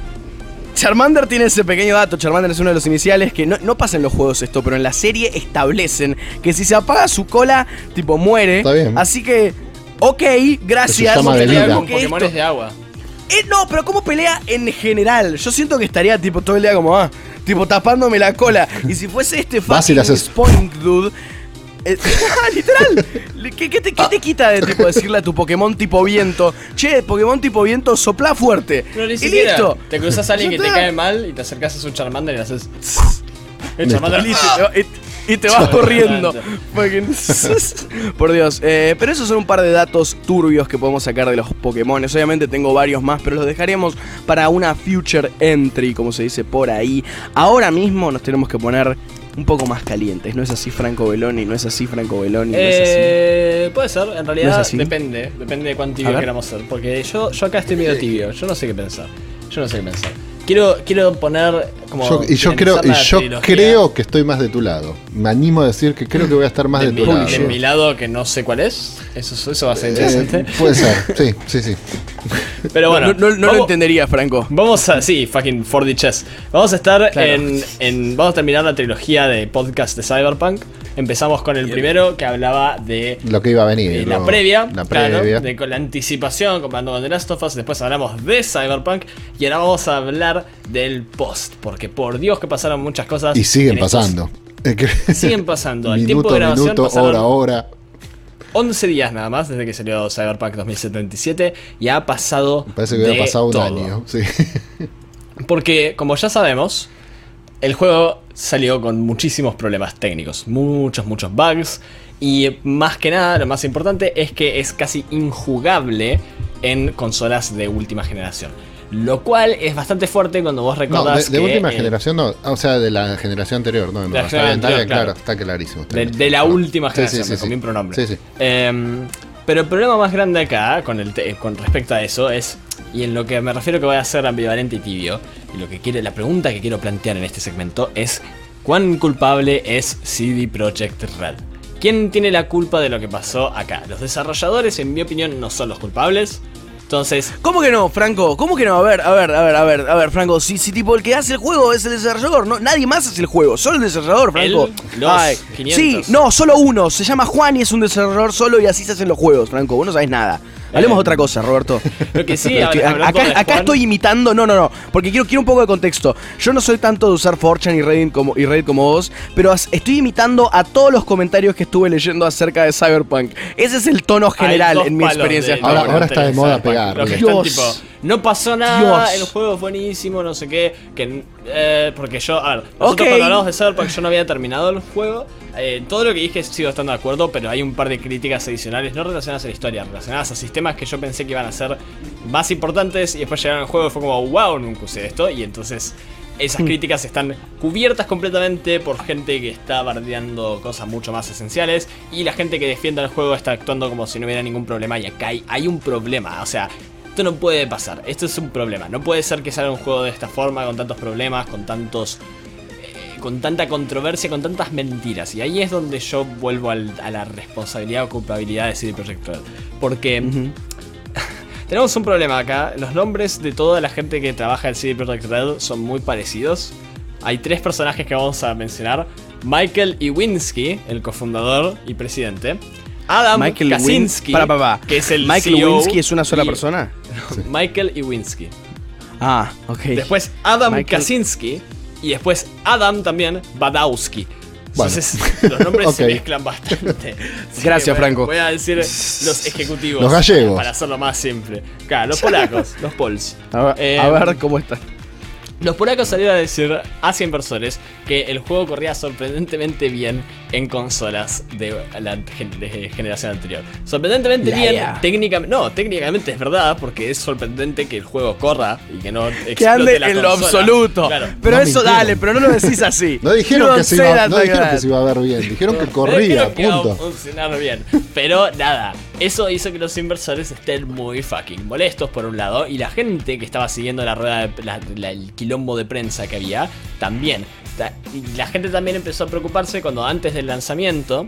Charmander tiene ese pequeño dato. Charmander es uno de los iniciales que no, no pasa en los juegos esto, pero en la serie establecen que si se apaga su cola, tipo muere. Está bien. Así que, ok, gracias. llama Con Pokémones esto- de agua. Eh, no, pero ¿cómo pelea en general? Yo siento que estaría tipo todo el día como, ah, tipo tapándome la cola. Y si fuese este le haces- Spoink Dude. eh, literal, ¿qué, qué te, qué te quita de tipo decirle a tu Pokémon tipo viento? Che, Pokémon tipo viento, sopla fuerte. Pero ni y siquiera. listo. Te cruzas a alguien que te cae mal y te acercas a su Charmander y le haces. El. Charmander. Listo, y te vas corriendo. Por Dios. Eh, pero esos son un par de datos turbios que podemos sacar de los Pokémon. Obviamente tengo varios más, pero los dejaremos para una future entry, como se dice por ahí. Ahora mismo nos tenemos que poner un poco más calientes. No es así Franco Beloni, no es así Franco Beloni, no es así. Eh, puede ser, en ¿No es realidad depende, depende de cuán tibio queramos ser. Porque yo, yo acá estoy medio tibio, yo no sé qué pensar. Yo no sé qué pensar. Quiero, quiero poner como. Yo- y yo creo, y yo trilogía creo que estoy más de tu lado. Me animo a decir que creo que voy a estar más de, de, mi, tu lado. de mi lado que no sé cuál es. Eso, eso va a ser Eh, interesante. puede ser, sí, sí, sí. Pero bueno, no no- no lo vamos- entendería, Franco. Vamos a. Sí, fucking 4D Chess. Vamos a estar Claro. en, en- Vamos a terminar la trilogía de podcast de Cyberpunk. Empezamos con el primero que hablaba de. Lo que iba a venir. eh, la lo- previa, La claro, previa. de, con la anticipación comparando con The Last of Us, después hablamos de Cyberpunk y ahora vamos a hablar del post, porque por Dios que pasaron muchas cosas. y siguen estos- pasando. Siguen pasando. El minuto, tiempo de grabación minuto, pasaron hora, hora. 11 días nada más desde que salió Cyberpunk 2077 y ha pasado. Parece que había de pasado un todo. año. Sí. Porque, como ya sabemos, el juego salió con muchísimos problemas técnicos, muchos, muchos bugs. Y más que nada, lo más importante es que es casi injugable en consolas de última generación. Lo cual es bastante fuerte cuando vos No, de, recordás de que, última eh, generación no. O sea, de la generación anterior. No, no, De la está generación anterior, claro, está clarísimo. está De, de la última generación, sí, sí, sí. comí un pronombre. Sí, sí. Em, pero el problema más grande acá, con, respecto a eso, es, y en lo que me refiero que voy a ser ambivalente y tibio, y lo que quiere, la pregunta que quiero plantear en este segmento es, ¿cuán culpable es CD Projekt Red? ¿Quién tiene la culpa de lo que pasó acá? Los desarrolladores, en mi opinión, no son los culpables. Entonces, ¿Cómo que no, Franco? ¿Cómo que no? A ver, a ver, a ver, a ver, a ver, Franco. Si, si tipo el que hace el juego es el desarrollador, no, nadie más hace el juego, solo el desarrollador, Franco. Él, los 500. Sí, no, solo uno. Se llama Juan y es un desarrollador solo y así se hacen los juegos, Franco. Vos no sabés nada. Hablemos Eh, de otra cosa, Roberto. lo que sí, Estoy- hablando acá, de acá Juan- estoy imitando, no, no, no, porque quiero, quiero un poco de contexto. Yo no soy tanto de usar 4chan y Reddit como, y Reddit como vos, pero as- estoy imitando a todos los comentarios que estuve leyendo acerca de Cyberpunk. Ese es el tono general en mi experiencia. de- Ahora- ahora. está de moda Cyberpunk, pegar. Dios. No pasó nada, Dios. el juego es buenísimo, no sé qué. Que, eh, porque yo, a ver, nosotros cuando hablamos de Cyberpunk yo no había terminado el juego. Eh, todo lo que dije sigo estando de acuerdo, pero hay un par de críticas adicionales, no relacionadas a la historia, relacionadas a sistemas que yo pensé que iban a ser más importantes y después llegaron al juego y fue como, wow, nunca usé esto. Y entonces esas críticas están cubiertas completamente por gente que está bardeando cosas mucho más esenciales y la gente que defiende el juego está actuando como si no hubiera ningún problema y acá hay, hay un problema, o sea, esto no puede pasar, esto es un problema, no puede ser que salga un juego de esta forma con tantos problemas, con tantos eh, con tanta controversia, con tantas mentiras. Y ahí es donde yo vuelvo al- a la responsabilidad o culpabilidad de CD Projekt Red. Porque tenemos un problema acá. Los nombres de toda la gente que trabaja en CD Projekt Red son muy parecidos. Hay tres personajes que vamos a mencionar. Michael Iwinski, el cofundador y presidente. Adam Michael Kaczynski, para, para, para. que es el Michael CEO Winsky es una sola y- persona. Michael Iwinski. Ah, ok. Después Adam Michael- Kaczynski. Y después Adam también Badowski. Bueno. Entonces los nombres se mezclan bastante. Así Gracias, voy Franco. Voy a decir los ejecutivos. Los gallegos. Para hacerlo más simple. Claro, los polacos, los pols. A ver, Eh, a ver cómo está. Los polacos salieron a decir hacia inversores que el juego corría sorprendentemente bien en consolas de la de generación anterior. Sorprendentemente bien, ya. técnicamente, no, técnicamente es verdad, porque es sorprendente que el juego corra y que no explote Que ande la en lo absoluto. Claro. Pero No eso mintieron. dale, pero no lo decís así. No dijeron, que se, iba, that no like dijeron que that. se iba a ver bien, dijeron que corría, creo que punto. funcionar bien. Pero nada, eso hizo que los inversores estén muy fucking molestos por un lado. Y la gente que estaba siguiendo la rueda, de, la- la- el quilombo de prensa que había, también. Y la gente también empezó a preocuparse cuando antes del lanzamiento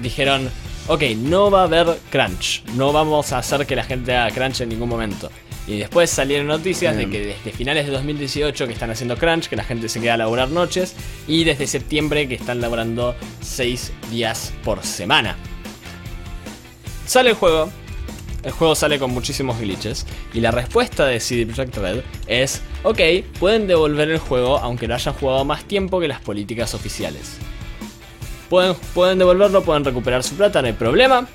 dijeron, ok, no va a haber crunch. No vamos a hacer que la gente haga crunch en ningún momento. Y después salieron noticias de que desde finales de 2018 que están haciendo crunch, que la gente se queda a laburar noches, y desde septiembre que están laburando 6 días por semana. Sale el juego, el juego sale con muchísimos glitches, y la respuesta de CD Projekt Red es, ok, pueden devolver el juego aunque lo hayan jugado más tiempo que las políticas oficiales. Pueden, pueden devolverlo, pueden recuperar su plata, no hay problema.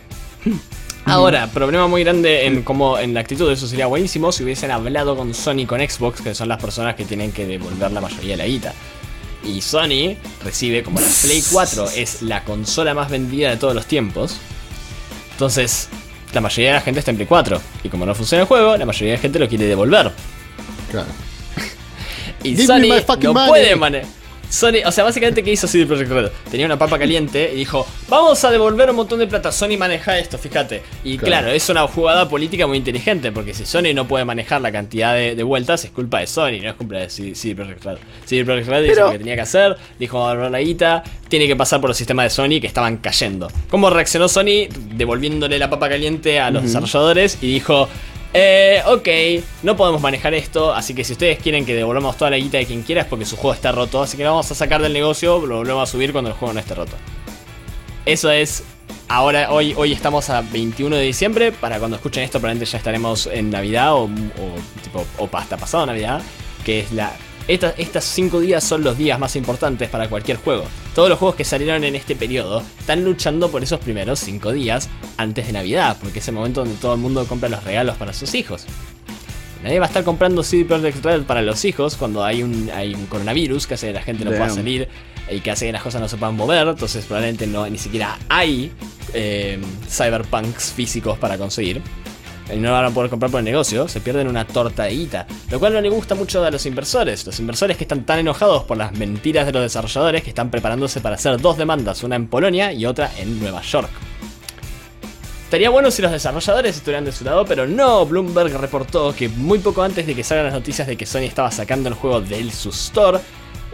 Ahora, problema muy grande en como en la actitud, eso sería buenísimo si hubiesen hablado con Sony con Xbox, que son las personas que tienen que devolver la mayoría de la guita. Y Sony recibe, como la Play 4 es la consola más vendida de todos los tiempos, entonces la mayoría de la gente está en Play 4. Y como no funciona el juego, la mayoría de la gente lo quiere devolver. Claro. Y Give Sony no money. puede manejar. Sony, o sea, básicamente, ¿qué hizo CD Projekt Red? Tenía una papa caliente y dijo: Vamos a devolver un montón de plata. Sony maneja esto, fíjate. Y Claro. claro, es una jugada política muy inteligente, porque si Sony no puede manejar la cantidad de, de vueltas, es culpa de Sony, no es culpa de CD CD Projekt Red. CD Projekt Red hizo Pero- lo que tenía que hacer, dijo: Vamos a la guita, tiene que pasar por los sistemas de Sony que estaban cayendo. ¿Cómo reaccionó Sony? Devolviéndole la papa caliente a los desarrolladores y dijo: eh, ok, no podemos manejar esto, así que si ustedes quieren que devolvamos toda la guita de quien quiera es porque su juego está roto, así que lo vamos a sacar del negocio, lo volvemos a subir cuando el juego no esté roto. Eso es, ahora, hoy, hoy estamos a 21 de diciembre, para cuando escuchen esto probablemente ya estaremos en Navidad o, tipo, o hasta pasado Navidad, que es la... Estos 5 días son los días más importantes para cualquier juego. Todos los juegos que salieron en este periodo están luchando por esos primeros 5 días antes de Navidad, porque es el momento donde todo el mundo compra los regalos para sus hijos. Nadie va a estar comprando CD Projekt Red para los hijos cuando hay un, hay un coronavirus que hace que la gente no pueda salir y que hace que las cosas no se puedan mover. Entonces probablemente no, ni siquiera hay eh, cyberpunks físicos para conseguir. Y no van a poder comprar por el negocio, se pierden una torta de guita. Lo cual no le gusta mucho a los inversores. Los inversores que están tan enojados por las mentiras de los desarrolladores que están preparándose para hacer dos demandas, una en Polonia y otra en Nueva York. Estaría bueno si los desarrolladores estuvieran de su lado, pero no. Bloomberg reportó que muy poco antes de que salgan las noticias de que Sony estaba sacando el juego de su store,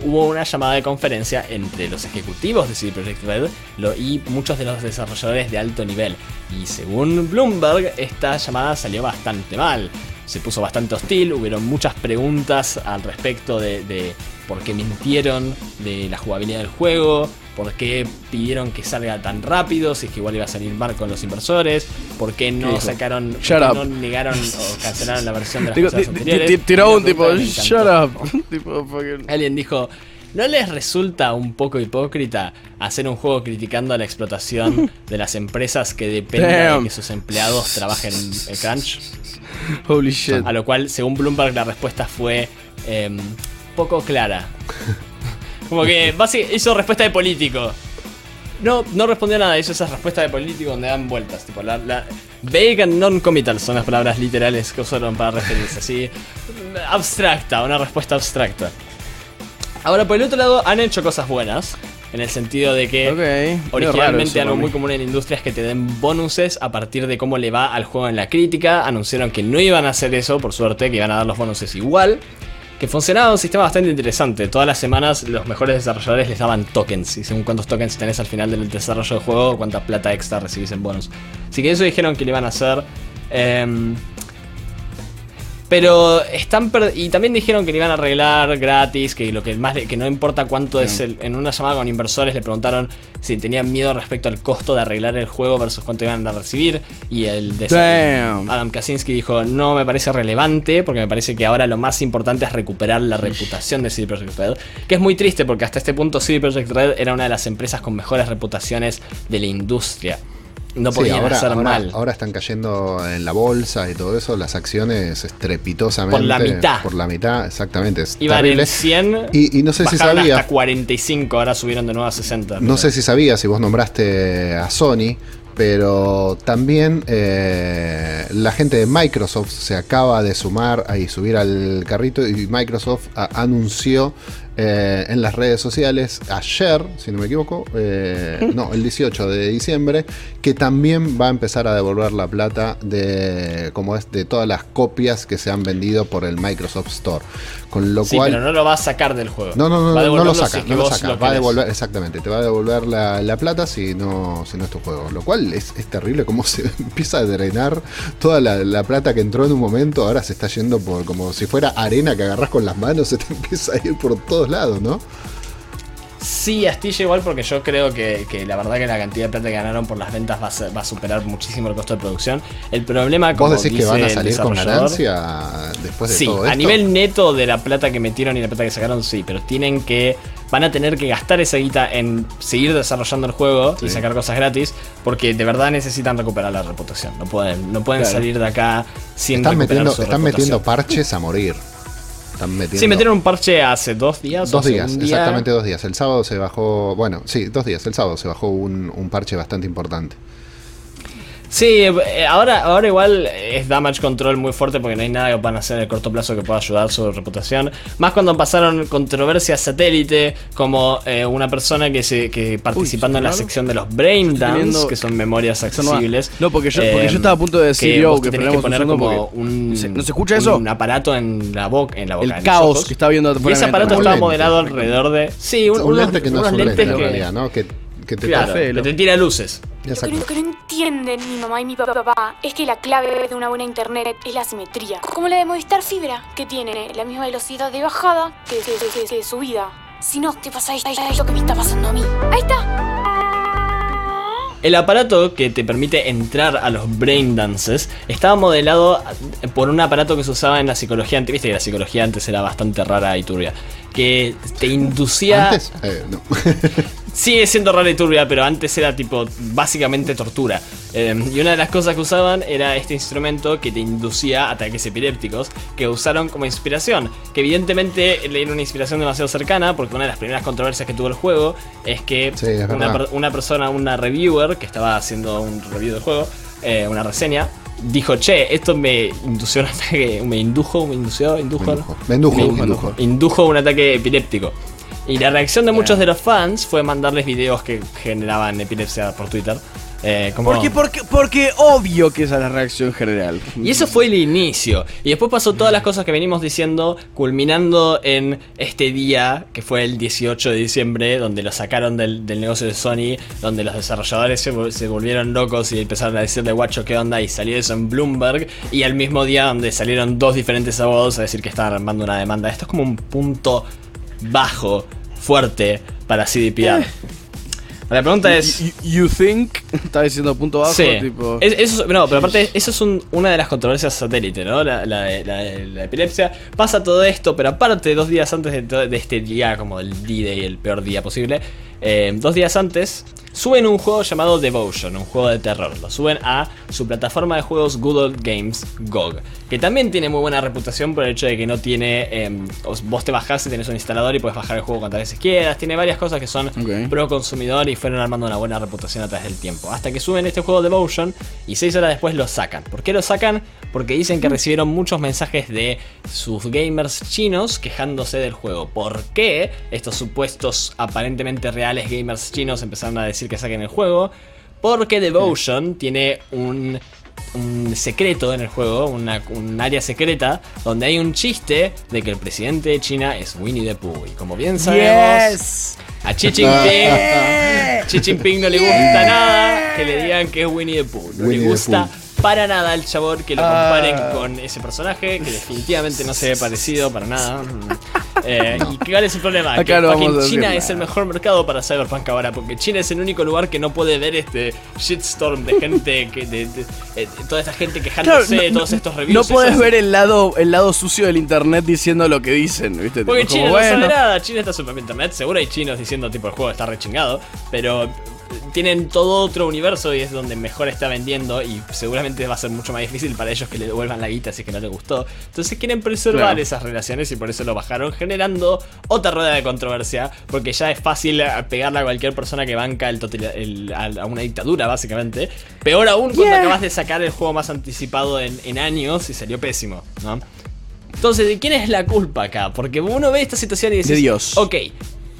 hubo una llamada de conferencia entre los ejecutivos de CD Projekt Red y muchos de los desarrolladores de alto nivel. Y según Bloomberg, esta llamada salió bastante mal. Se puso bastante hostil, hubieron muchas preguntas al respecto de, de por qué mintieron, de la jugabilidad del juego, por qué pidieron que salga tan rápido, si es que igual iba a salir mal con los inversores, por qué no sacaron, no negaron o cancelaron la versión de las anteriores. ti- tiró un tipo, shut up. Alguien dijo, ¿no les resulta un poco hipócrita hacer un juego criticando a la explotación de las empresas que dependen de que sus empleados trabajen en crunch? Holy shit. A lo cual, según Bloomberg, la respuesta fue em, poco clara. Como que hizo respuesta de político. No, no respondió nada, hizo esa respuesta de político donde dan vueltas. Tipo, la, la, and non-committal son las palabras literales que usaron para referirse. Así, abstracta, una respuesta abstracta. Ahora, por el otro lado, han hecho cosas buenas. En el sentido de que originalmente algo muy común en la industria es que te den bonuses a partir de cómo le va al juego en la crítica. Anunciaron que no iban a hacer eso, por suerte, que iban a dar los bonuses igual. Que funcionaba un sistema bastante interesante. Todas las semanas los mejores desarrolladores les daban tokens. Y según cuántos tokens tenés al final del desarrollo del juego, cuánta plata extra recibís en bonus. Así que eso dijeron que le iban a hacer. Em, pero están y también dijeron que le iban a arreglar gratis, que lo que más que no importa cuánto es el, en una llamada con inversores le preguntaron si tenían miedo respecto al costo de arreglar el juego versus cuánto iban a recibir y el de Damn. Adam Kaczynski dijo, "No me parece relevante porque me parece que ahora lo más importante es recuperar la reputación de CD Projekt Red", que es muy triste porque hasta este punto CD Projekt Red era una de las empresas con mejores reputaciones de la industria. No Sí, podían ahora, hacer ahora- mal. ahora están cayendo en la bolsa y todo eso, las acciones estrepitosamente. Por la mitad. Por la mitad, exactamente. Es Iban terrible. en 100 Y, y no sé si hasta 45, ahora subieron de nuevo a 60. no sé si sabías, si vos nombraste a Sony, pero también eh, la gente de Microsoft se acaba de sumar y subir al carrito y Microsoft a- anunció eh, en las redes sociales ayer, si no me equivoco, eh, no, el 18 de diciembre, que también va a empezar a devolver la plata de, como es, de todas las copias que se han vendido por el Microsoft Store. Con lo Sí, cual... pero no lo va a sacar del juego. No, no, no, no, lo saca, no lo saca. lo va a devolver, exactamente, te va a devolver la, la plata si no, si no es tu juego. Lo cual es, es terrible cómo se empieza a drenar toda la, la plata que entró en un momento, ahora se está yendo por como si fuera arena que agarras con las manos, se te empieza a ir por todos lados, ¿no? Sí, astilla igual porque yo creo que, que la verdad que la cantidad de plata que ganaron por las ventas va a, ser- va a superar muchísimo el costo de producción. El problema, como ¿Vos decís que van a salir con ganancia después de Sí, todo a nivel neto de la plata que metieron y la plata que sacaron, sí, pero tienen que. Van a tener que gastar esa guita en seguir desarrollando el juego y sacar cosas gratis, porque de verdad necesitan recuperar la reputación. No pueden, no pueden Claro. salir de acá sin Están, recuperar metiendo, su están reputación. metiendo parches a morir. Están metiendo... Sí, metieron un parche hace dos días. Dos días, día. exactamente dos días. El sábado se bajó, bueno, sí, dos días. El sábado se bajó un, un parche bastante importante. Sí, eh, ahora, ahora igual es damage control muy fuerte porque no hay nada que puedan hacer en el corto plazo que pueda ayudar su reputación. Más cuando pasaron controversias satélite, como eh, una persona que se que participando en la sección de los brain teniendo- que son memorias accesibles. No, porque yo- porque yo estaba a punto de decir, que yo, que tenés que poner un como un. ¿Se- no se escucha un eso? aparato en la boca. En la boca El en los caos ojos. que está viendo Y ese aparato estaba Un modelado alrededor de. Sí, un, Un unos, lente que no es unos un lente lentes en que. realidad, ¿no? Que, que te Claro, que te tira luces. Lo que, Exacto. lo que no entienden mi mamá y mi papá es que la clave de una buena internet es la simetría. Como la de Movistar Fibra, que tiene la misma velocidad de bajada que, que- que- que de subida. Si no, te pasa esto, es lo que me está pasando a mí. Ahí está. El aparato que te permite entrar a los brain dances estaba modelado por un aparato que se usaba en la psicología antes. Viste que la psicología antes era bastante rara y turbia. Que te inducía. ¿Antes? Eh, no. Sigue siendo rara y turbia, pero antes era tipo básicamente tortura. Eh, y una de las cosas que usaban era este instrumento que te inducía ataques epilépticos, que usaron como inspiración. Que evidentemente era una inspiración demasiado cercana, porque una de las primeras controversias que tuvo el juego es que Sí, es una, verdad. per- una persona, una reviewer que estaba haciendo un review del juego, eh, una reseña, dijo, che, esto me indució un ataque, me indujo, me indució, indujo, Me indujo. Me indujo, Me me indujo. indujo un ataque epiléptico. Y la reacción de muchos de los fans fue mandarles videos que generaban epilepsia por Twitter. Eh, como- Porque, porque, porque obvio que esa es la reacción general. Y eso fue el inicio. Y después pasó todas las cosas que venimos diciendo, culminando en este día, que fue el 18 de diciembre, donde lo sacaron del, del negocio de Sony, donde los desarrolladores se volvieron locos y empezaron a decirle, guacho, ¿qué onda? Y salió eso en Bloomberg. Y al mismo día donde salieron dos diferentes abogados a decir que estaban armando una demanda. Esto es como un punto bajo, fuerte, para CDPR. La pregunta es... You, you think, está diciendo punto bajo, Sí. tipo. Es- eso, no, pero aparte, eso es un- una de las controversias satélite, ¿no? La, la, la epilepsia. Pasa todo esto, pero aparte, dos días antes de este día, como el D-Day, el peor día posible, eh, dos días antes, suben un juego llamado Devotion, un juego de terror. Lo suben a su plataforma de juegos Google Games GOG, que también tiene muy buena reputación por el hecho de que no tiene. eh, os- vos te bajás y tenés un instalador y puedes bajar el juego cuantas veces quieras. Tiene varias cosas que son Ok. pro consumidor y fueron armando una buena reputación a través del tiempo. Hasta que suben este juego Devotion y 6 horas después lo sacan. ¿Por qué lo sacan? porque dicen que recibieron muchos mensajes de sus gamers chinos quejándose del juego. ¿Por qué estos supuestos aparentemente reales gamers chinos empezaron a decir que saquen el juego? Porque Devotion tiene un, un secreto en el juego, una- un área secreta, donde hay un chiste de que el presidente de China es Winnie the Pooh. Y como bien sabemos, Yes. A Xi Jinping, Xi Jinping no le gusta nada que le digan que es Winnie the Pooh. No Winnie le gusta para nada al chabón que lo comparen Ah. con ese personaje que definitivamente no se ve parecido para nada. Mm. Eh, ¿Y cuál es el problema? Acá que China es el mejor mercado para Cyberpunk ahora, porque China es el único lugar que no puede ver este shitstorm de gente, que, de, de- eh, toda esta gente quejándose, Claro, no- todos estos reviews. No puedes es- ver el lado, el lado sucio del internet diciendo lo que dicen, ¿viste? Porque China como, no sabe bueno. nada, China está super internet, seguro hay chinos diciendo tipo el juego está rechingado, pero tienen todo otro universo y es donde mejor está vendiendo y seguramente va a ser mucho más difícil para ellos que le devuelvan la guita si es que no les gustó. Entonces quieren preservar Claro. esas relaciones y por eso lo bajaron, generando otra rueda de controversia, porque ya es fácil pegarle a cualquier persona que banca el total- el- a a una dictadura, básicamente. Peor aún cuando Yeah. acabas de sacar el juego más anticipado en, en años y salió pésimo, ¿no? Entonces, ¿de quién es la culpa acá? Porque uno ve esta situación y dice: De Dios. Ok,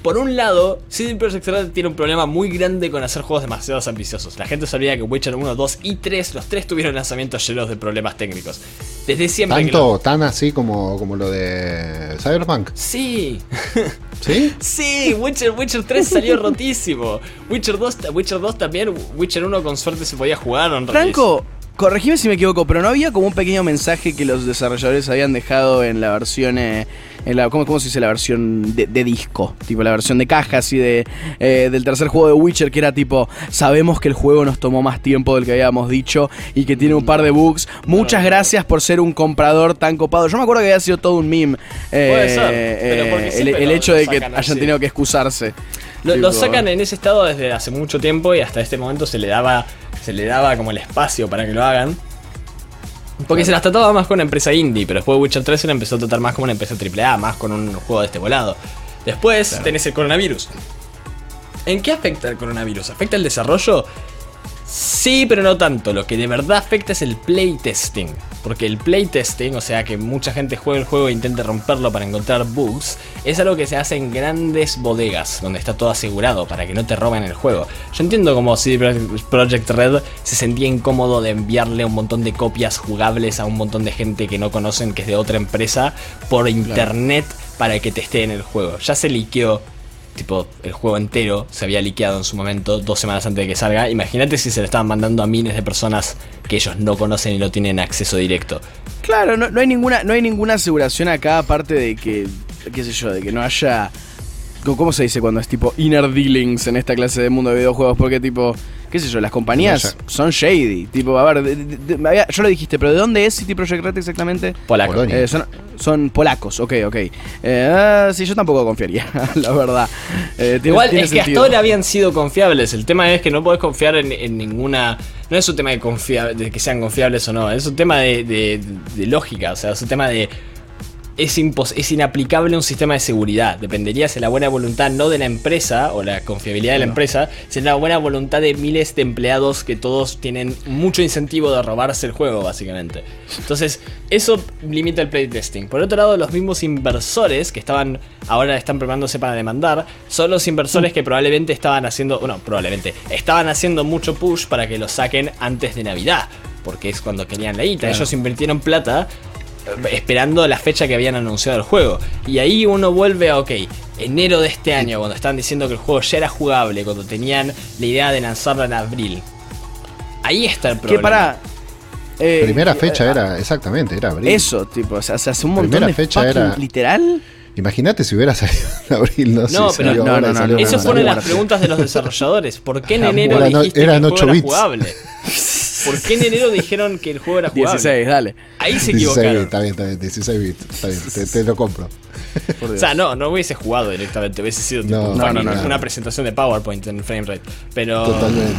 por un lado, CD Projekt Red tiene un problema muy grande con hacer juegos demasiado ambiciosos. La gente se olvida que Witcher 1, 2 y 3, los tres tuvieron lanzamientos llenos de problemas técnicos. Desde siempre Tanto, lo- tan así como, como lo de Cyberpunk. Sí, ¿Sí? sí, Witcher, Witcher 3 salió rotísimo. Witcher 2, ta- Witcher 2 también, Witcher 1 con suerte se podía jugar. on. Franco, corregime si me equivoco, pero no había como un pequeño mensaje que los desarrolladores habían dejado en la versión, eh, en la, ¿cómo, cómo se dice la versión de, de disco? Tipo la versión de caja, así de, eh, del tercer juego de Witcher, que era tipo, sabemos que el juego nos tomó más tiempo del que habíamos dicho y que tiene un par de bugs. Muchas gracias por ser un comprador tan copado. Yo me acuerdo que había sido todo un meme. eh, Puede ser, pero porque el, hecho de que hayan así. tenido que excusarse. Lo, lo sacan en ese estado desde hace mucho tiempo y hasta este momento se le daba, se le daba como el espacio para que lo hagan. Porque se las trataba más con una empresa indie, pero después Witcher 3 se la empezó a tratar más como una empresa AAA, más con un juego de este volado. Después tenés el coronavirus. ¿En qué afecta el coronavirus? ¿Afecta el desarrollo? Sí, pero no tanto. Lo que de verdad afecta es el playtesting. Porque el playtesting, o sea que mucha gente juega el juego e intente romperlo para encontrar bugs, es algo que se hace en grandes bodegas, donde está todo asegurado para que no te roben el juego. Yo entiendo como CD Projekt Red se sentía incómodo de enviarle un montón de copias jugables a un montón de gente que no conocen, que es de otra empresa, por internet para que testeen el juego. Ya se liqueó tipo el juego entero se había liqueado en su momento dos semanas antes de que salga. Imagínate si se lo estaban mandando a miles de personas que ellos no conocen y no tienen acceso directo. Claro, no, no hay ninguna, no hay ninguna aseguración acá, aparte de que, qué sé yo, de que no haya. ¿Cómo se dice cuando es tipo inner dealings en esta clase de mundo de videojuegos? Porque tipo, qué sé yo, las compañías No, son shady. Tipo, a ver, de- de- de- me había- yo lo dijiste, pero ¿de dónde es City Project Red exactamente? Polaco. Eh, son, son polacos, ok, ok. Eh, ah, sí, yo tampoco confiaría, la verdad. Eh, tiene- Igual tiene es que hasta ahora habían sido confiables. El tema es que no podés confiar en, en ninguna. No es un tema de, confia- de que sean confiables o no. Es un tema de, de- de lógica. O sea, es un tema de. Es, inaplicable un sistema de seguridad. Dependería si la buena voluntad no de la empresa o la confiabilidad de la empresa, sino la buena voluntad de miles de empleados que todos tienen mucho incentivo de robarse el juego, básicamente. Entonces, eso limita el playtesting. Por otro lado, los mismos inversores que estaban ahora están preparándose para demandar, son los inversores que probablemente estaban haciendo, bueno, probablemente, estaban haciendo mucho push para que lo saquen antes de Navidad, porque es cuando querían la guita. Claro. Ellos invirtieron plata esperando la fecha que habían anunciado el juego. Y ahí uno vuelve a, ok, enero de este año, cuando estaban diciendo que el juego ya era jugable, cuando tenían la idea de lanzarlo en abril. Ahí está el Que problema. para. eh, Primera que- fecha era, exactamente, era abril. Eso, tipo, o sea, se hace un montón Primera de fecha fucking- era- literal. Imagínate si hubiera salido en abril, no, No, sé, pero- salió no, ahora no, no, no, fueron las preguntas de los desarrolladores. ¿Por qué en enero Eran o- dijiste eran que el juego 8 era bits. jugable? ¿Por qué en enero dijeron que el juego era jugable? 16, dale. Ahí se 16 bits, equivocaron. está bien, está bien, 16 bits, está bien, te, te lo compro. O sea, no, no hubiese jugado directamente, hubiese sido tipo No, un no, fucking- no, no. una presentación de PowerPoint en framerate. Pero, Totalmente.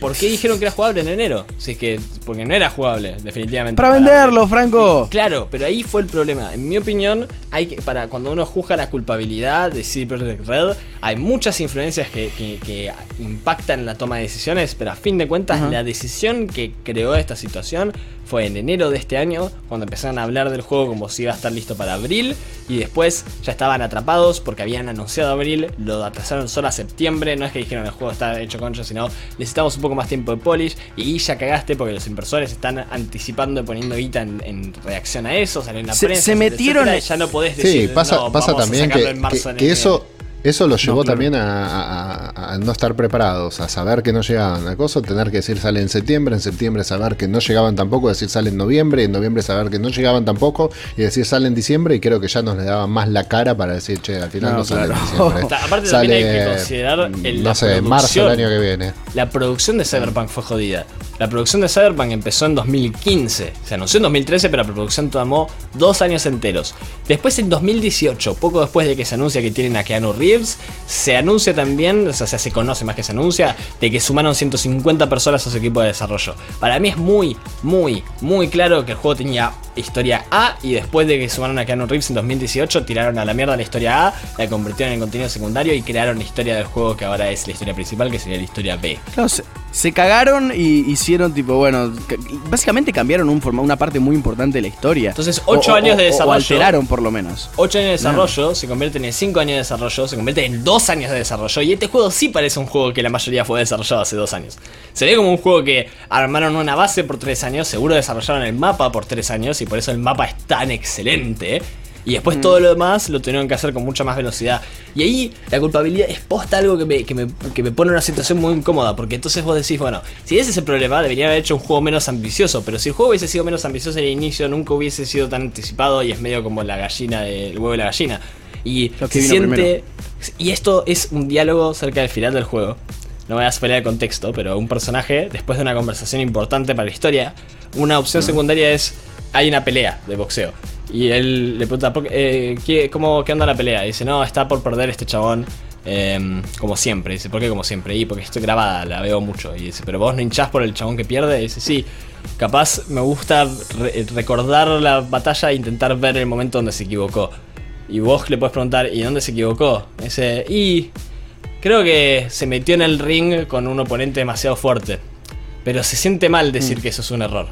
¿Por qué dijeron que era jugable en enero? Si es que, porque no era jugable, definitivamente. Para venderlo, Franco. Claro, pero ahí fue el problema. En mi opinión, hay que, para cuando uno juzga la culpabilidad de CD Projekt Red, hay muchas influencias que, que- que impactan la toma de decisiones, pero a fin de cuentas, la decisión que creó esta situación fue en enero de este año, cuando empezaron a hablar del juego como si iba a estar listo para abril, y después ya estaban atrapados porque habían anunciado abril, lo atrasaron solo a septiembre, no es que dijeron el juego está hecho concha, sino necesitamos un poco más tiempo de polish, y ya cagaste porque los inversores están anticipando y poniendo guita en, en reacción a eso, salió en la Se- prensa, se metieron- etcétera, y ya no podés decir, Sí, pasa, "No, pasa vamos a también sacarlo que, en marzo que- del que año eso, eso lo llevó claro. también a, a- a- a no estar preparados, a saber que no llegaban a cosas, tener que decir sale en septiembre, en septiembre saber que no llegaban tampoco, decir sale en noviembre, en noviembre saber que no llegaban tampoco, y decir sale en diciembre, y creo que ya nos le daban más la cara para decir, che, al final no, No, sale en diciembre. Aparte también hay que considerar el- no sé, marzo del año que viene. La producción de Cyberpunk fue jodida. La producción de Cyberpunk empezó en 2015. Se anunció en 2013, pero la producción tomó dos años enteros. Después, en 2018, poco después de que se anuncia que tienen a Keanu Reeves, se anuncia también, o sea, se conoce más que se anuncia, de que sumaron 150 personas a su equipo de desarrollo. Para mí es muy, muy, muy claro que el juego tenía historia A y después de que sumaron a Keanu Reeves en 2018, tiraron a la mierda la historia A, la convirtieron en contenido secundario y crearon la historia del juego que ahora es la historia principal, que sería la historia B. Claro, se, cagaron y hicieron tipo, bueno, ca- básicamente cambiaron un forma, una parte muy importante de la historia. Entonces, ocho años de O desarrollo. alteraron por lo menos. 8 años de desarrollo se convierten en 5 años de desarrollo, se convierten en 2 años de desarrollo. Y este juego sí parece un juego que la mayoría fue desarrollado hace 2 años. Se ve como un juego que armaron una base por 3 años, seguro desarrollaron el mapa por 3 años y por eso el mapa es tan excelente. Y después todo lo demás lo tuvieron que hacer con mucha más velocidad. Y ahí la culpabilidad es posta algo que me, que me, que me pone en una situación muy incómoda. Porque entonces vos decís, bueno, si ese es el problema, debería haber hecho un juego menos ambicioso. Pero si el juego hubiese sido menos ambicioso en el inicio, nunca hubiese sido tan anticipado y es medio como la gallina, del huevo de la gallina. Y Lo que se siente. Y esto es un diálogo cerca del final del juego. No voy a spoiler el contexto, pero un personaje, después de una conversación importante para la historia, una opción secundaria es. Hay una pelea de boxeo. Y él le pregunta, "¿Por qué, eh, ¿qué, cómo, ¿qué onda la pelea? Y dice, no, está por perder este chabón. em, como siempre. dice, ¿por qué como siempre? Y porque estoy grabada, la veo mucho. Y dice, ¿pero vos no hinchás por el chabón que pierde? Y dice, sí. Capaz me gusta re- recordar la batalla e intentar ver el momento donde se equivocó. Y vos le puedes preguntar, ¿y dónde se equivocó? Y dice, y creo que se metió en el ring con un oponente demasiado fuerte. Pero se siente mal decir que eso es un error.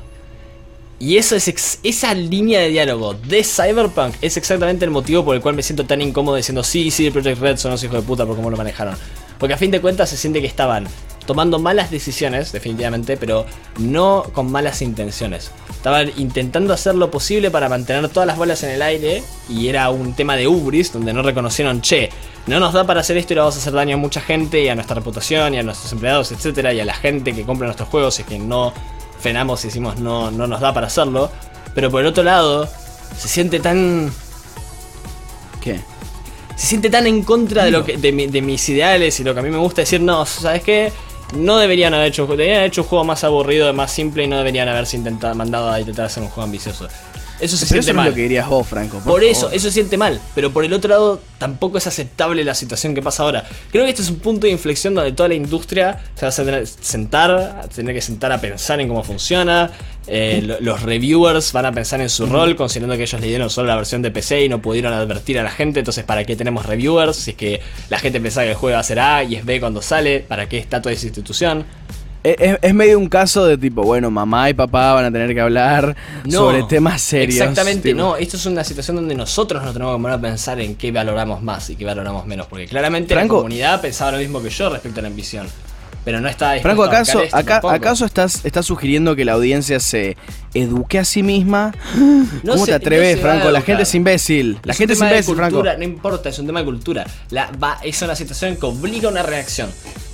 Y eso esa línea de diálogo de Cyberpunk es exactamente el motivo por el cual me siento tan incómodo diciendo sí, sí, el Project Red son los hijos de puta por cómo lo manejaron. Porque a fin de cuentas se siente que estaban tomando malas decisiones, definitivamente, pero no con malas intenciones. Estaban intentando hacer lo posible para mantener todas las bolas en el aire y era un tema de ubris donde no reconocieron, che, no nos da para hacer esto y le vamos a hacer daño a mucha gente y a nuestra reputación y a nuestros empleados, etcétera, y a la gente que compra nuestros juegos y que no frenamos y decimos no, no nos da para hacerlo. Pero por el otro lado, se siente tan. ¿Qué? Se siente tan en contra de, lo que, de, mi- de mis ideales y lo que a mí me gusta decir, no, ¿sabes qué? No deberían haber hecho, deberían haber hecho un juego más aburrido, más simple y no deberían haberse intentado, mandado a intentar hacer un juego ambicioso. Eso se Pero siente eso no mal. es lo que querías vos, Franco. Por eso, eso se siente mal. Pero por el otro lado, tampoco es aceptable la situación que pasa ahora. Creo que este es un punto de inflexión donde toda la industria se va a tener que sentar, a tener que sentar a pensar en cómo funciona. Eh, lo- los reviewers van a pensar en su rol, considerando que ellos le dieron solo la versión de PC y no pudieron advertir a la gente. Entonces, ¿para qué tenemos reviewers? Si es que la gente pensaba que el juego va a ser A y es B cuando sale, ¿para qué está toda esa institución? Es, es- medio un caso de tipo, bueno, mamá y papá van a tener que hablar No, sobre temas serios. Exactamente, tipo. no. Esto es una situación donde nosotros nos tenemos que poner a pensar en qué valoramos más y qué valoramos menos. Porque claramente Franco- la comunidad pensaba lo mismo que yo respecto a la ambición. Pero no está Franco, ¿acaso, esto acá. ¿acaso estás, estás sugiriendo que la audiencia se eduque a sí misma? No ¿Cómo se- te atreves, no Franco? La gente es imbécil. La Es gente es imbécil, Franco. No importa, es un tema de cultura. La, va, es una situación que obliga a una reacción.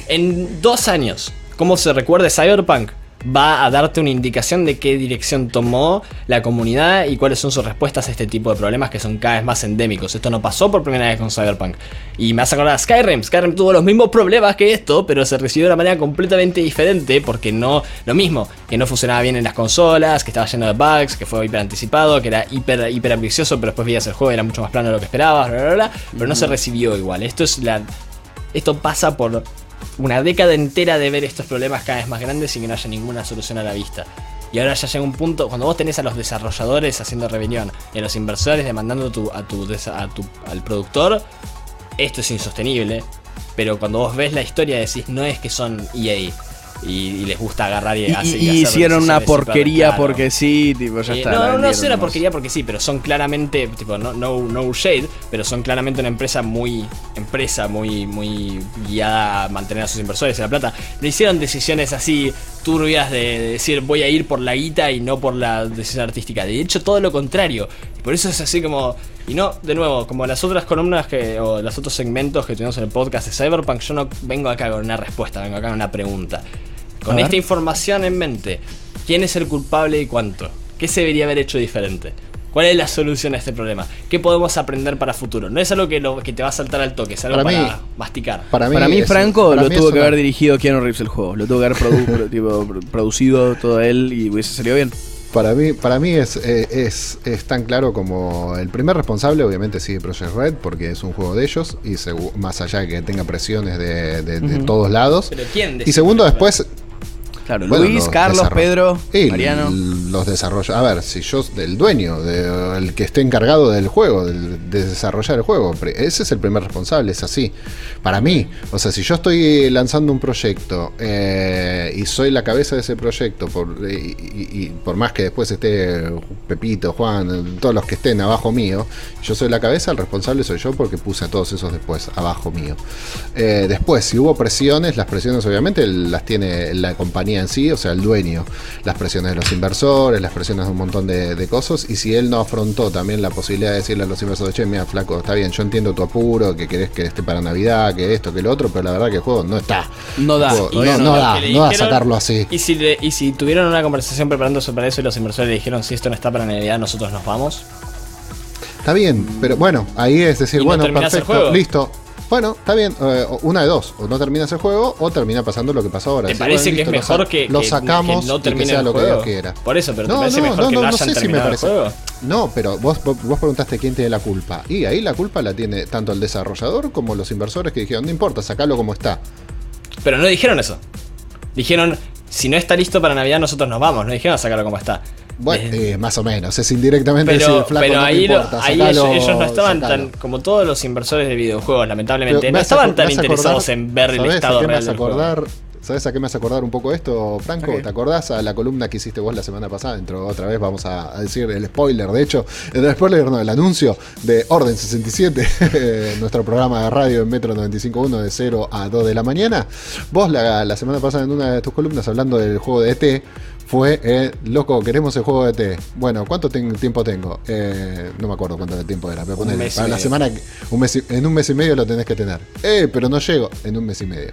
En dos años, como se recuerde Cyberpunk, va a darte una indicación de qué dirección tomó la comunidad y cuáles son sus respuestas a este tipo de problemas que son cada vez más endémicos. Esto no pasó por primera vez con Cyberpunk. Y me hace acordar a Skyrim. Skyrim tuvo los mismos problemas que esto, pero se recibió de una manera completamente diferente porque no, lo mismo, que no funcionaba bien en las consolas, que estaba lleno de bugs, que fue hiper anticipado, que era hiper, hiper ambicioso, pero después veías el juego era mucho más plano de lo que esperabas, bla, bla, bla, pero no se recibió igual. Esto es la. Esto pasa por una década entera de ver estos problemas cada vez más grandes y que no haya ninguna solución a la vista. Y ahora ya llega un punto, cuando vos tenés a los desarrolladores haciendo rebelión y a los inversores demandando tu, a tu, a tu- al productor, esto es insostenible. Pero cuando vos ves la historia decís, no es que son EA. Y, y les gusta agarrar y, Y, y- hicieron una porquería claro. porque sí, tipo, ya Eh, está. no, no, es una porquería porque sí, pero son claramente, tipo, no, no, no shade, pero son claramente una empresa muy, empresa muy, muy guiada a mantener a sus inversores en la plata. No hicieron decisiones así turbias de, de decir voy a ir por la guita y no por la decisión artística. De hecho, todo lo contrario. Por eso es así como, y no, de nuevo, como las otras columnas que, o los otros segmentos que tuvimos en el podcast de Cyberpunk, yo no vengo acá con una respuesta, vengo acá con una pregunta. Con esta información en mente, ¿quién es el culpable y cuánto? ¿Qué se debería haber hecho diferente? ¿Cuál es la solución a este problema? ¿Qué podemos aprender para futuro? No es algo que, lo, que te va a saltar al toque, es algo Para para, mí- masticar. Para mí, Para mí, Franco para lo mí tuvo que una- haber dirigido Keanu Reeves el juego. Lo tuvo que haber produ- pro- tipo, pro- producido todo él y hubiese salido bien. Para mí, para mí es, eh, es, es tan claro como el primer responsable, obviamente sigue Project Red, porque es un juego de ellos, y más allá de que tenga presiones de, de- de todos lados. Pero ¿quién Y segundo, después, Claro, Bueno, Luis, los Carlos, Pedro, y Mariano. los desarrolladores. A ver, si yo, del dueño, de- el que esté encargado del juego, de desarrollar el juego, ese es el primer responsable, es así. Para mí, o sea, si yo estoy lanzando un proyecto eh, y soy la cabeza de ese proyecto, por, y, y- y por más que después esté Pepito, Juan, todos los que estén abajo mío, yo soy la cabeza, el responsable soy yo porque puse a todos esos después abajo mío. Eh, después, si hubo presiones, las presiones obviamente las tiene la compañía en sí, o sea, el dueño, las presiones de los inversores, las presiones de un montón de, de cosas, y si él no afrontó también la posibilidad de decirle a los inversores, che, mira, flaco, está bien, yo entiendo tu apuro, que querés que esté para Navidad, que esto, que lo otro, pero la verdad que el juego no está. No da. Juego- no, no lo da, no da sacarlo así. Y si, le- y si tuvieron una conversación preparándose para eso y los inversores le dijeron si esto no está para Navidad, nosotros nos vamos. Está bien, pero bueno, ahí es decir, ¿Y no bueno, perfecto, listo. Bueno, está bien, eh, una de dos, o no terminas el juego o termina pasando lo que pasó ahora. ¿Te parece que es mejor que, lo sacamos que no y que termine sea el lo que juego? Dios quiera? Por eso, pero ¿te parece mejor que no, hayan terminado el juego? No, pero vos, vos, vos preguntaste quién tiene la culpa. Y ahí la culpa la tiene tanto el desarrollador como los inversores que dijeron, no importa, sacalo como está. Pero no dijeron eso. Dijeron, si no está listo para Navidad, nosotros nos vamos. No dijeron sacarlo como está. Bueno, Eh, más o menos, es indirectamente pero, decir, flaco, pero no ahí, lo- ahí sacalo, ellos, ellos no estaban sacalo". tan, como todos los inversores de videojuegos, lamentablemente, Pero no me estaban tan me interesados acordar- en ver el ¿sabés a estado me real hace del juego. acordar? ¿Sabes a qué me hace acordar un poco esto, Franco? ¿Te acordás a la columna que hiciste vos la semana pasada? Dentro otra vez vamos a, a decir el spoiler, de hecho, el spoiler no, el anuncio de Orden 67, eh, nuestro programa de radio en Metro 95.1 de 0 a 2 de la mañana. Vos la, la semana pasada en una de tus columnas hablando del juego de ET, fue, eh, loco, queremos el juego de ET. Bueno, ¿cuánto tiempo tengo? Eh, no me acuerdo cuánto de tiempo era, pero ponele, para la semana, un mes y- en un mes y medio lo tenés que tener. Eh, pero no llego en un mes y medio.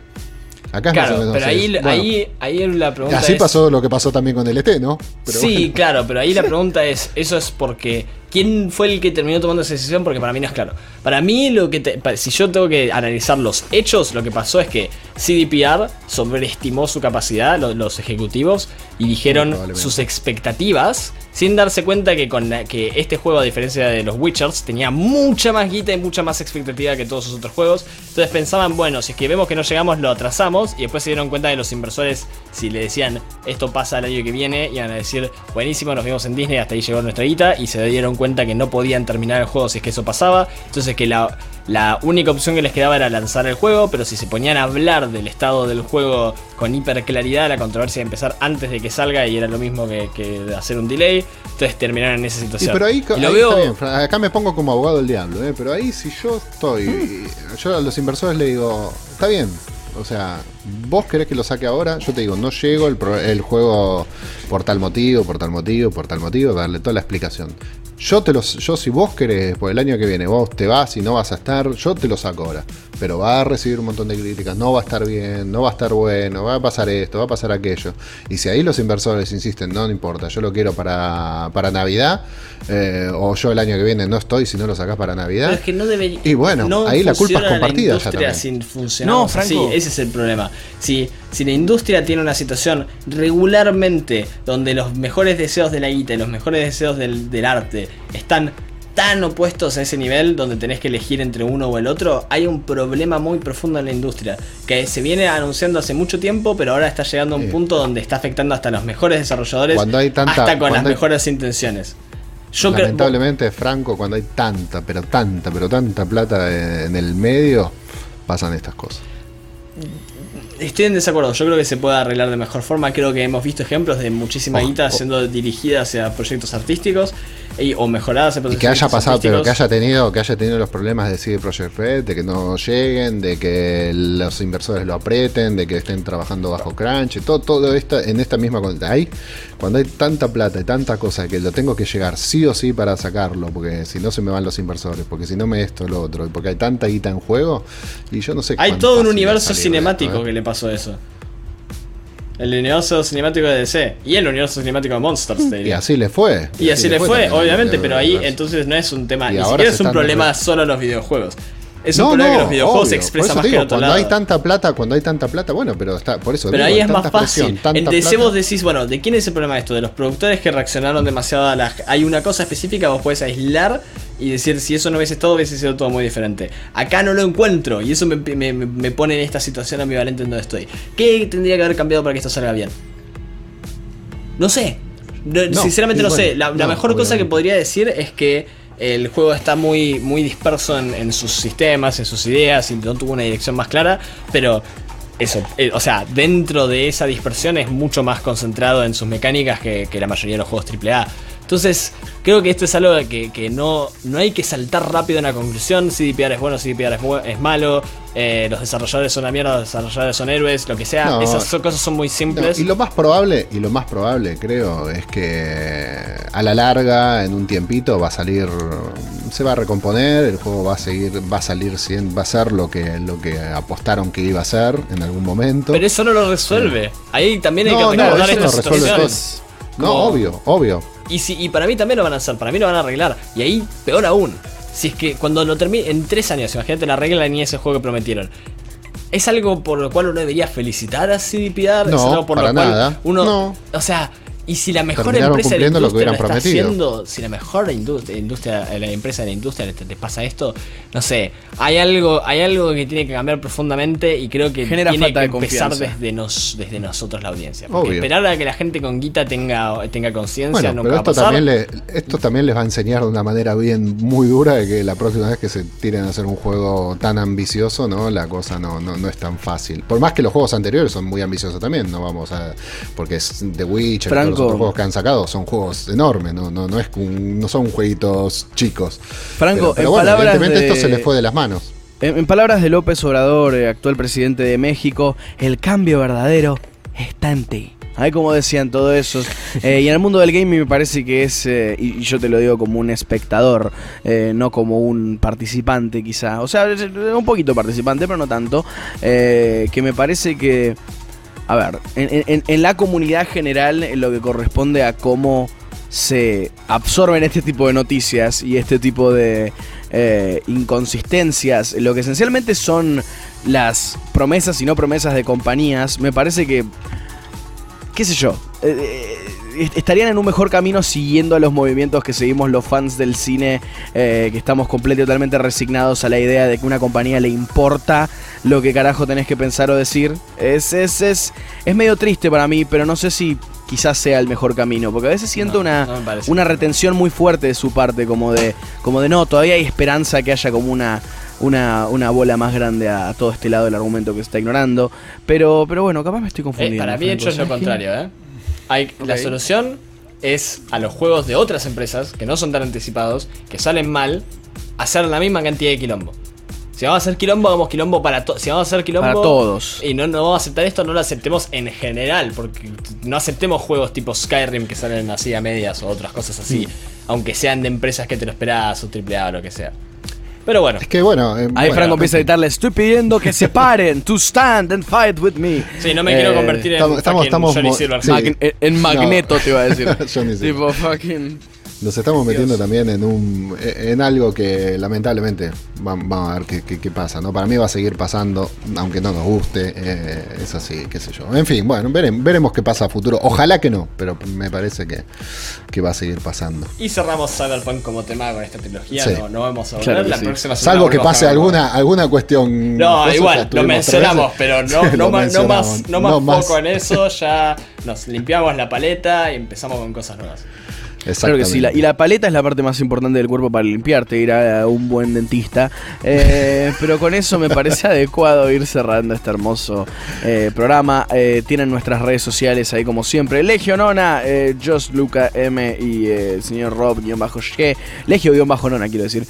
Acá es más o Claro, menos pero ahí. Bueno, ahí, ahí la pregunta así es... pasó lo que pasó también con el ET, ¿no? Pero sí, bueno. claro, pero ahí la pregunta es, eso es porque ¿quién fue el que terminó tomando esa decisión? Porque para mí no es claro. Para mí lo que te- si yo tengo que analizar los hechos, lo que pasó es que CDPR sobreestimó su capacidad, lo- los ejecutivos, y dijeron sus expectativas sin darse cuenta que con la- que este juego a diferencia de los Witchers tenía mucha más guita y mucha más expectativa que todos sus otros juegos. Entonces pensaban, bueno, si es que vemos que no llegamos lo atrasamos y después se dieron cuenta de los inversores si le decían esto pasa el año que viene iban a decir, buenísimo, nos vimos en Disney, hasta ahí llegó nuestra guita y se dieron cuenta que no podían terminar el juego si es que eso pasaba. Entonces que la, la única opción que les quedaba era lanzar el juego, pero si se ponían a hablar del estado del juego con hiperclaridad, la controversia iba a empezar antes de que salga y era lo mismo que, que hacer un delay. Entonces terminaron en esa Y situación. pero ahí, Y lo ahí veo- está bien, acá me pongo como abogado del diablo, ¿eh? pero ahí si yo estoy, yo a los inversores le digo, está bien, o sea, vos querés que lo saque ahora, yo te digo, no llego el, pro- el juego por tal motivo, por tal motivo, por tal motivo, darle toda la explicación. Yo te los, yo si vos querés, por el año que viene, vos te vas y no vas a estar, yo te lo saco ahora. Pero va a recibir un montón de críticas, no va a estar bien, no va a estar bueno, va a pasar esto, va a pasar aquello. Y si ahí los inversores insisten, no, no importa, yo lo quiero para, para Navidad, eh, o yo el año que viene no estoy si no lo sacás para Navidad. Pero es que no debe. Y bueno, no ahí la culpa es compartida ya La industria también. sin. No, Franco. ese es el problema. Si, si la industria tiene una situación regularmente donde los mejores deseos de la guita y los mejores deseos del, del arte están tan opuestos a ese nivel donde tenés que elegir entre uno o el otro, hay un problema muy profundo en la industria que se viene anunciando hace mucho tiempo, pero ahora está llegando a un Sí. punto donde está afectando hasta a los mejores desarrolladores, Cuando hay tanta- hasta con las hay- mejores intenciones. Yo creo- Lamentablemente, Franco, cuando hay tanta, pero tanta, pero tanta plata en el medio, pasan estas cosas. Estoy en desacuerdo, yo creo que se puede arreglar de mejor forma, creo que hemos visto ejemplos de muchísima Oh, guita oh. siendo dirigida hacia proyectos artísticos y- o mejoradas Y que haya pasado, pero que haya tenido, que haya tenido los problemas de CD Projekt Red, de que no lleguen, de que los inversores lo aprieten, de que estén trabajando bajo crunch, todo, todo esto en esta misma ahí, cuando hay tanta plata y tanta cosa que lo tengo que llegar sí o sí para sacarlo, porque si no se me van los inversores, porque si no me esto, lo otro, porque hay tanta guita en juego, y yo no sé Hay todo un universo cinemático esto, ¿eh? que le pasó eso. El universo cinemático de DC y el universo cinemático de Monsters, te Y así le fue. Y así le fue, también obviamente, pero ahí entonces no es un tema, Y ni ahora siquiera es un problema solo los videojuegos. Es un No, problema que no, los videojuegos se expresan más que en otro cuando lado. hay tanta plata, cuando hay tanta plata, bueno, pero está, por eso Pero digo, ahí es más fácil. En DC vos decís, bueno, ¿de quién es el problema esto? De los productores que reaccionaron demasiado a la... Hay una cosa específica, vos podés aislar y decir, si eso no hubiese estado, hubiese sido todo muy diferente. Acá no lo encuentro y eso me, me- me pone en esta situación ambivalente en donde estoy. ¿Qué tendría que haber cambiado para que esto salga bien? No sé. No, No, sinceramente no bueno, sé. La, mejor cosa que podría decir es que el juego está muy, muy disperso en, en sus sistemas, en sus ideas y no tuvo una dirección más clara. Pero eso, eh, o sea, dentro de esa dispersión es mucho más concentrado en sus mecánicas que, que la mayoría de los juegos AAA. Entonces, creo que esto es algo que, que no, no hay que saltar rápido a una conclusión. CDPR es bueno, CDPR es, bu- es malo. eh, los desarrolladores son una mierda, los desarrolladores son héroes, lo que sea. No. Esas son- cosas son muy No, simples. y lo más probable, y lo más probable, creo, es que a la larga, en un tiempito, va a salir, se va a recomponer, el juego va a seguir, va a salir va a ser lo que, lo que apostaron que iba a ser en algún momento. Pero eso no lo resuelve. Ahí también hay no, que recordar eso no estas resuelve situaciones. No, obvio, obvio. Y, si, y para mí también lo van a hacer, para mí lo van a arreglar. Y ahí, peor aún, si es que cuando lo termine, en tres años, imagínate la regla ni ese juego que prometieron. Es algo por lo cual uno debería felicitar a CDPR, es No, algo por para lo cual nada. uno. No. O sea, y si la mejor empresa de la cumpliendo lo que industria está prometido. haciendo, si la mejor industria, industria la empresa de la industria les, les pasa esto, no sé, hay algo, hay algo que tiene que cambiar profundamente y creo que Genera tiene falta que de empezar confianza. desde, nos, desde nosotros la audiencia. Porque Obvio. esperar a que la gente con guita tenga, tenga conciencia Bueno, nunca pero va a esto pasar. también, le, esto también les va a enseñar de una manera bien muy dura de que la próxima vez que se tiren a hacer un juego tan ambicioso, ¿no? La cosa no, no, no es tan fácil. Por más que los juegos anteriores son muy ambiciosos también, no vamos a. Porque es The Witcher Franco. Los otros juegos que han sacado son juegos enormes, no, no, no, es no son jueguitos chicos. Franco, pero, pero en bueno, palabras evidentemente de- esto se les fue de las manos. En, en palabras de López Obrador, eh, actual presidente de México, el cambio verdadero está en ti. Ahí como decían todo eso. Eh, y en el mundo del gaming me parece que es, eh, y yo te lo digo como un espectador, eh, no como un participante quizá. O sea, un poquito participante, pero no tanto. que me parece que, a ver, en, la comunidad general en lo que corresponde a cómo se absorben este tipo de noticias y este tipo de eh, inconsistencias, lo que esencialmente son las promesas y no promesas de compañías, me parece que, qué sé yo, eh, eh, estarían en un mejor camino siguiendo a los movimientos que seguimos los fans del cine, eh, que estamos completamente totalmente resignados a la idea de que una compañía le importa lo que carajo tenés que pensar o decir. Es, es, es, es medio triste para mí, pero no sé si quizás sea el mejor camino, porque a veces siento No, una, no una retención muy fuerte de su parte, como de, como de no, todavía hay esperanza que haya como una, una, una bola más grande a, todo este lado del argumento que se está ignorando. Pero, pero bueno, capaz me estoy Eh, confundiendo. para mí, hecho, es lo contrario, ¿eh? Hay, La solución es a los juegos de otras empresas que no son tan anticipados, que salen mal, hacer la misma cantidad de quilombo. Si vamos a hacer quilombo, hagamos quilombo para todos. Si vamos a hacer quilombo. Para todos. Y no, no vamos a aceptar esto, no lo aceptemos en general. Porque no aceptemos juegos tipo Skyrim que salen así a medias o otras cosas así. Aunque sean de empresas que te lo esperás o AAA o lo que sea. Pero bueno. Es que bueno. eh, Ahí bueno, Franco empieza a gritarle, estoy pidiendo que se paren, to stand and fight with me. Sí, no me Eh, quiero convertir en estamos- estamos- fucking estamos Johnny Silverhand. sí. Mag- en- Magneto te iba a decir. Johnny Silver. tipo fucking... Nos estamos metiendo también en un en algo que lamentablemente va- vamos a ver qué, qué- qué pasa, ¿no? Para mí va a seguir pasando, aunque no nos guste, eh, es así, qué sé yo. En fin, bueno, veremos, veremos qué pasa a futuro. Ojalá que no, pero me parece que, que va a seguir pasando. Y cerramos Cyberpunk como tema con esta trilogía. Sí. No, no vamos a volver. Claro la sí. próxima semana Salvo que pase alguna, alguna cuestión. No, igual, lo mencionamos, pero no, no, más, no más, no más no más. foco en eso. Ya nos limpiamos la paleta y empezamos con cosas nuevas. Claro que sí. la- y la paleta es la parte más importante del cuerpo para limpiarte, ir a, un buen dentista. Eh, pero con eso me parece adecuado ir cerrando este hermoso eh, programa. Eh, tienen nuestras redes sociales ahí como siempre. Legio Nona, Just Luca M y el señor Rob-G. Legio-Nona, quiero decir.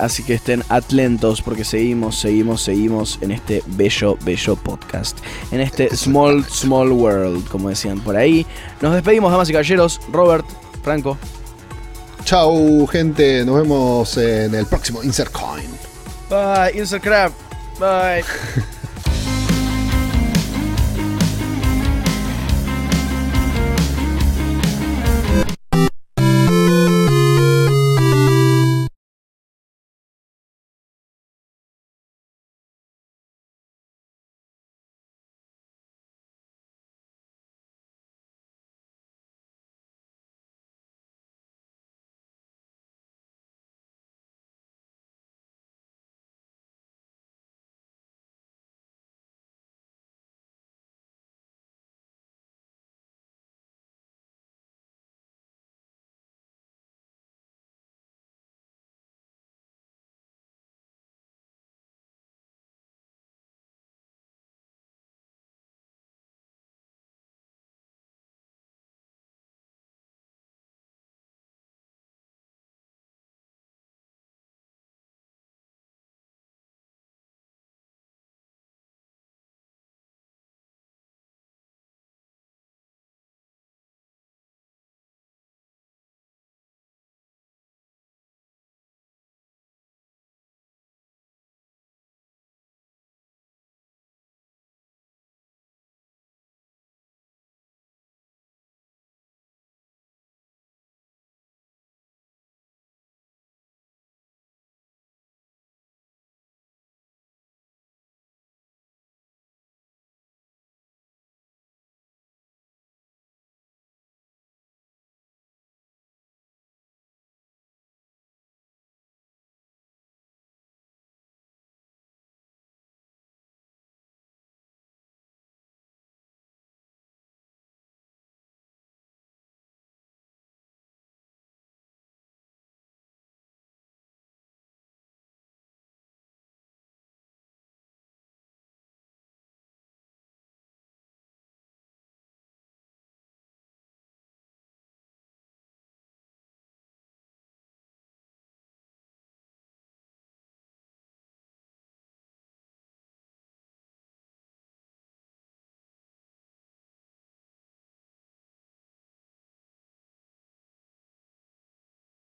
Así que estén atentos porque seguimos, seguimos, seguimos en este bello, bello podcast. En este small, small world, como decían por ahí. Nos despedimos, damas y caballeros. Robert, Franco. Chau, gente. Nos vemos en el próximo Insert Coin. Bye, Insert Crab. Bye.